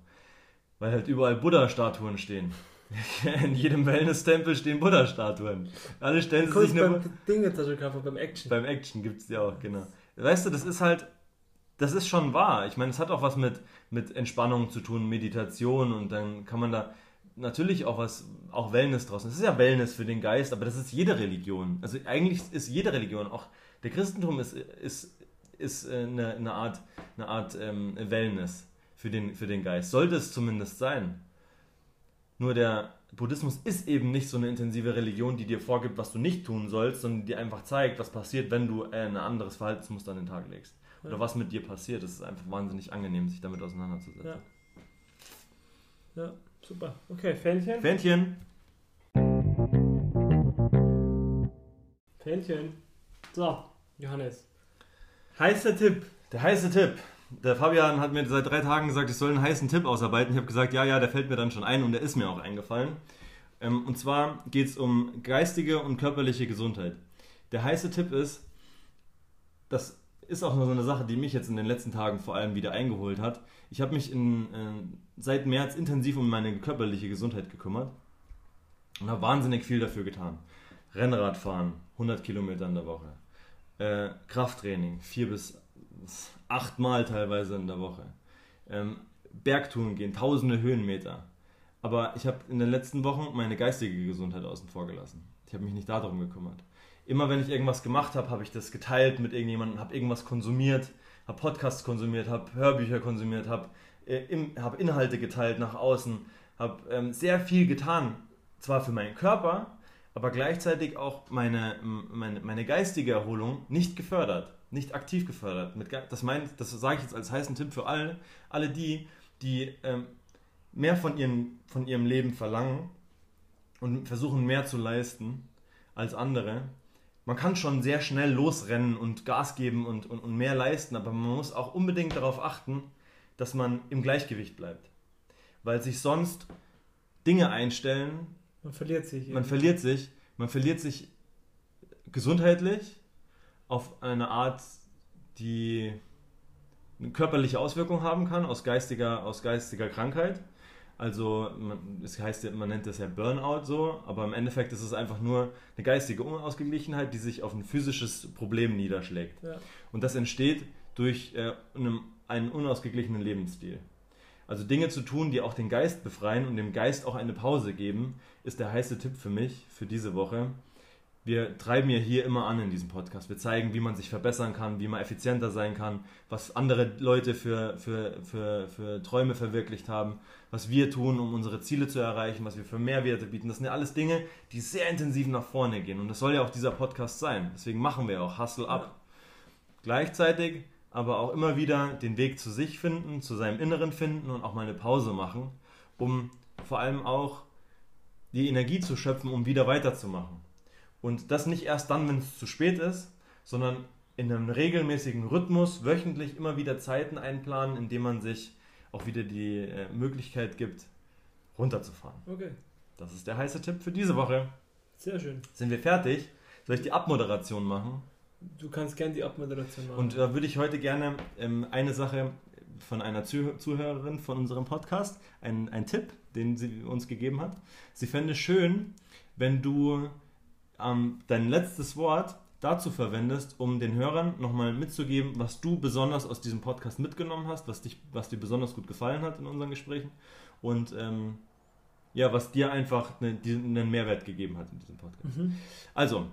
Speaker 1: Weil halt überall Buddha-Statuen stehen. In jedem Wellness-Tempel stehen Buddha-Statuen. Alle stellen sich
Speaker 2: nicht beim Ding jetzt schon beim Action.
Speaker 1: Beim Action gibt es die auch, genau. Weißt du, das ist halt, das ist schon wahr. Ich meine, es hat auch was mit, mit Entspannung zu tun, Meditation und dann kann man da natürlich auch was, auch Wellness draußen. Es ist ja Wellness für den Geist, aber das ist jede Religion. Also eigentlich ist jede Religion, auch der Christentum ist, ist, ist eine, eine Art, eine Art ähm, Wellness für den, für den Geist. Sollte es zumindest sein. Nur der Buddhismus ist eben nicht so eine intensive Religion, die dir vorgibt, was du nicht tun sollst, sondern die dir einfach zeigt, was passiert, wenn du ein anderes Verhaltensmuster an den Tag legst. Oder was mit dir passiert. Es ist einfach wahnsinnig angenehm, sich damit auseinanderzusetzen.
Speaker 2: Ja. ja. Super. Okay, Fähnchen.
Speaker 1: Fähnchen.
Speaker 2: Fähnchen. So, Johannes. Heißer Tipp.
Speaker 1: Der heiße Tipp. Der Fabian hat mir seit drei Tagen gesagt, ich soll einen heißen Tipp ausarbeiten. Ich habe gesagt, ja, ja, der fällt mir dann schon ein und der ist mir auch eingefallen. Ähm, und zwar geht es um geistige und körperliche Gesundheit. Der heiße Tipp ist, das ist auch nur so eine Sache, die mich jetzt in den letzten Tagen vor allem wieder eingeholt hat. Ich habe mich in, äh, seit März intensiv um meine körperliche Gesundheit gekümmert und habe wahnsinnig viel dafür getan. Rennradfahren, 100 Kilometer in der Woche. Äh, Krafttraining, vier bis acht Mal teilweise in der Woche. Ähm, Bergtouren gehen, tausende Höhenmeter. Aber ich habe in den letzten Wochen meine geistige Gesundheit außen vor gelassen. Ich habe mich nicht darum gekümmert. Immer wenn ich irgendwas gemacht habe, habe ich das geteilt mit irgendjemandem, habe irgendwas konsumiert, habe Podcasts konsumiert, habe Hörbücher konsumiert, habe äh, hab Inhalte geteilt nach außen, habe ähm, sehr viel getan, zwar für meinen Körper, aber gleichzeitig auch meine, meine, meine geistige Erholung nicht gefördert, nicht aktiv gefördert. Mit, das mein, das sage ich jetzt als heißen Tipp für alle, alle die, die ähm, mehr von, ihren, von ihrem Leben verlangen und versuchen mehr zu leisten als andere, man kann schon sehr schnell losrennen und Gas geben und, und, und mehr leisten, aber man muss auch unbedingt darauf achten, dass man im Gleichgewicht bleibt. Weil sich sonst Dinge einstellen.
Speaker 2: Man verliert sich.
Speaker 1: Man verliert sich. Man verliert sich gesundheitlich auf eine Art, die eine körperliche Auswirkung haben kann aus geistiger, aus geistiger Krankheit. Also man, es heißt, man nennt das ja Burnout so, aber im Endeffekt ist es einfach nur eine geistige Unausgeglichenheit, die sich auf ein physisches Problem niederschlägt. Ja. Und das entsteht durch äh, einem, einen unausgeglichenen Lebensstil. Also Dinge zu tun, die auch den Geist befreien und dem Geist auch eine Pause geben, ist der heiße Tipp für mich für diese Woche wir treiben ja hier immer an in diesem Podcast. Wir zeigen, wie man sich verbessern kann, wie man effizienter sein kann, was andere Leute für, für, für, für Träume verwirklicht haben, was wir tun, um unsere Ziele zu erreichen, was wir für Mehrwerte bieten. Das sind ja alles Dinge, die sehr intensiv nach vorne gehen. Und das soll ja auch dieser Podcast sein. Deswegen machen wir auch Hustle Up. Gleichzeitig aber auch immer wieder den Weg zu sich finden, zu seinem Inneren finden und auch mal eine Pause machen, um vor allem auch die Energie zu schöpfen, um wieder weiterzumachen. Und das nicht erst dann, wenn es zu spät ist, sondern in einem regelmäßigen Rhythmus wöchentlich immer wieder Zeiten einplanen, indem man sich auch wieder die äh, Möglichkeit gibt, runterzufahren.
Speaker 2: Okay.
Speaker 1: Das ist der heiße Tipp für diese Woche.
Speaker 2: Sehr schön.
Speaker 1: Sind wir fertig? Soll ich die Abmoderation machen?
Speaker 2: Du kannst gerne die Abmoderation machen.
Speaker 1: Und da äh, würde ich heute gerne ähm, eine Sache von einer Zuh Zuhörerin von unserem Podcast, ein, ein Tipp, den sie uns gegeben hat. Sie fände es schön, wenn du ähm, dein letztes Wort dazu verwendest, um den Hörern nochmal mitzugeben, was du besonders aus diesem Podcast mitgenommen hast, was, dich, was dir besonders gut gefallen hat in unseren Gesprächen und ähm, ja, was dir einfach eine, einen Mehrwert gegeben hat in diesem Podcast. Mhm. Also,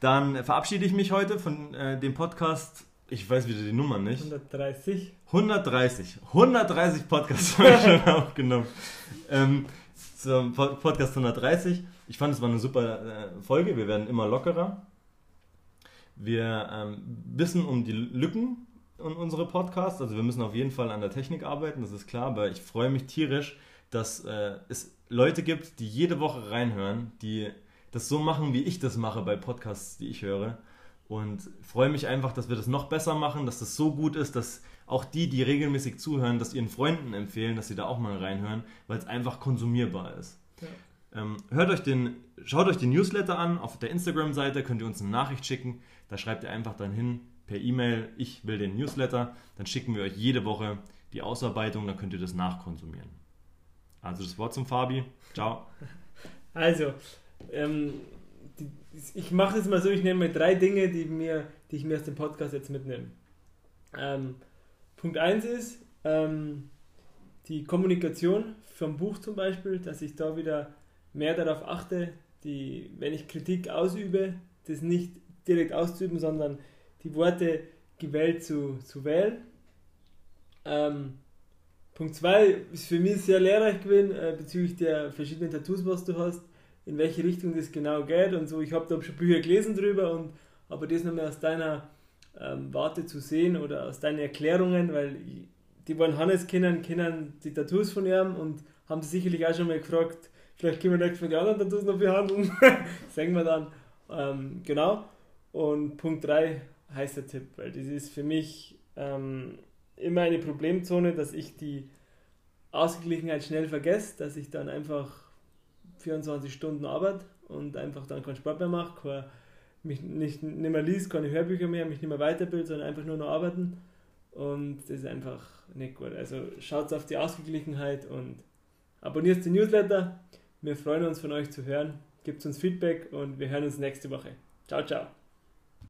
Speaker 1: dann verabschiede ich mich heute von äh, dem Podcast. Ich weiß wieder die Nummer nicht.
Speaker 2: 130.
Speaker 1: 130. 130 Podcasts habe ich schon aufgenommen. Ähm, zum Podcast 130. Ich fand, es war eine super äh, Folge. Wir werden immer lockerer. Wir ähm, wissen um die Lücken in unsere Podcasts. Also wir müssen auf jeden Fall an der Technik arbeiten, das ist klar. Aber ich freue mich tierisch, dass äh, es Leute gibt, die jede Woche reinhören, die das so machen, wie ich das mache bei Podcasts, die ich höre. Und freue mich einfach, dass wir das noch besser machen, dass das so gut ist, dass auch die, die regelmäßig zuhören, das ihren Freunden empfehlen, dass sie da auch mal reinhören, weil es einfach konsumierbar ist. Ja. Ähm, hört euch den, schaut euch den Newsletter an. Auf der Instagram-Seite könnt ihr uns eine Nachricht schicken. Da schreibt ihr einfach dann hin per E-Mail, ich will den Newsletter. Dann schicken wir euch jede Woche die Ausarbeitung, dann könnt ihr das nachkonsumieren. Also das Wort zum Fabi. Ciao.
Speaker 2: Also, ähm, die, ich mache es mal so, ich nehme mir drei Dinge, die, mir, die ich mir aus dem Podcast jetzt mitnehme. Ähm, Punkt 1 ist ähm, die Kommunikation vom Buch zum Beispiel, dass ich da wieder mehr darauf achte, die, wenn ich Kritik ausübe, das nicht direkt auszuüben, sondern die Worte gewählt zu, zu wählen. Ähm, Punkt 2 ist für mich sehr lehrreich gewesen äh, bezüglich der verschiedenen Tattoos, was du hast, in welche Richtung das genau geht und so. Ich habe da schon Bücher gelesen drüber und aber das nochmal aus deiner ähm, Warte zu sehen oder aus deinen Erklärungen, weil die wollen Hannes kennen, kennen die Tattoos von ihm und haben sich sicherlich auch schon mal gefragt, vielleicht können wir nicht von den anderen Tattoos noch behandeln. Sagen wir dann. Ähm, genau. Und Punkt 3, heißer Tipp, weil das ist für mich ähm, immer eine Problemzone, dass ich die Ausgeglichenheit schnell vergesse, dass ich dann einfach 24 Stunden arbeite und einfach dann keinen Sport mehr mache, kein, mich nicht, nicht mehr liest, keine Hörbücher mehr, mich nicht mehr weiterbilde, sondern einfach nur noch arbeiten. Und das ist einfach nicht gut. Also schaut auf die Ausgeglichenheit und abonniert den Newsletter. Wir freuen uns von euch zu hören. Gebt uns Feedback und wir hören uns nächste Woche. Ciao, ciao.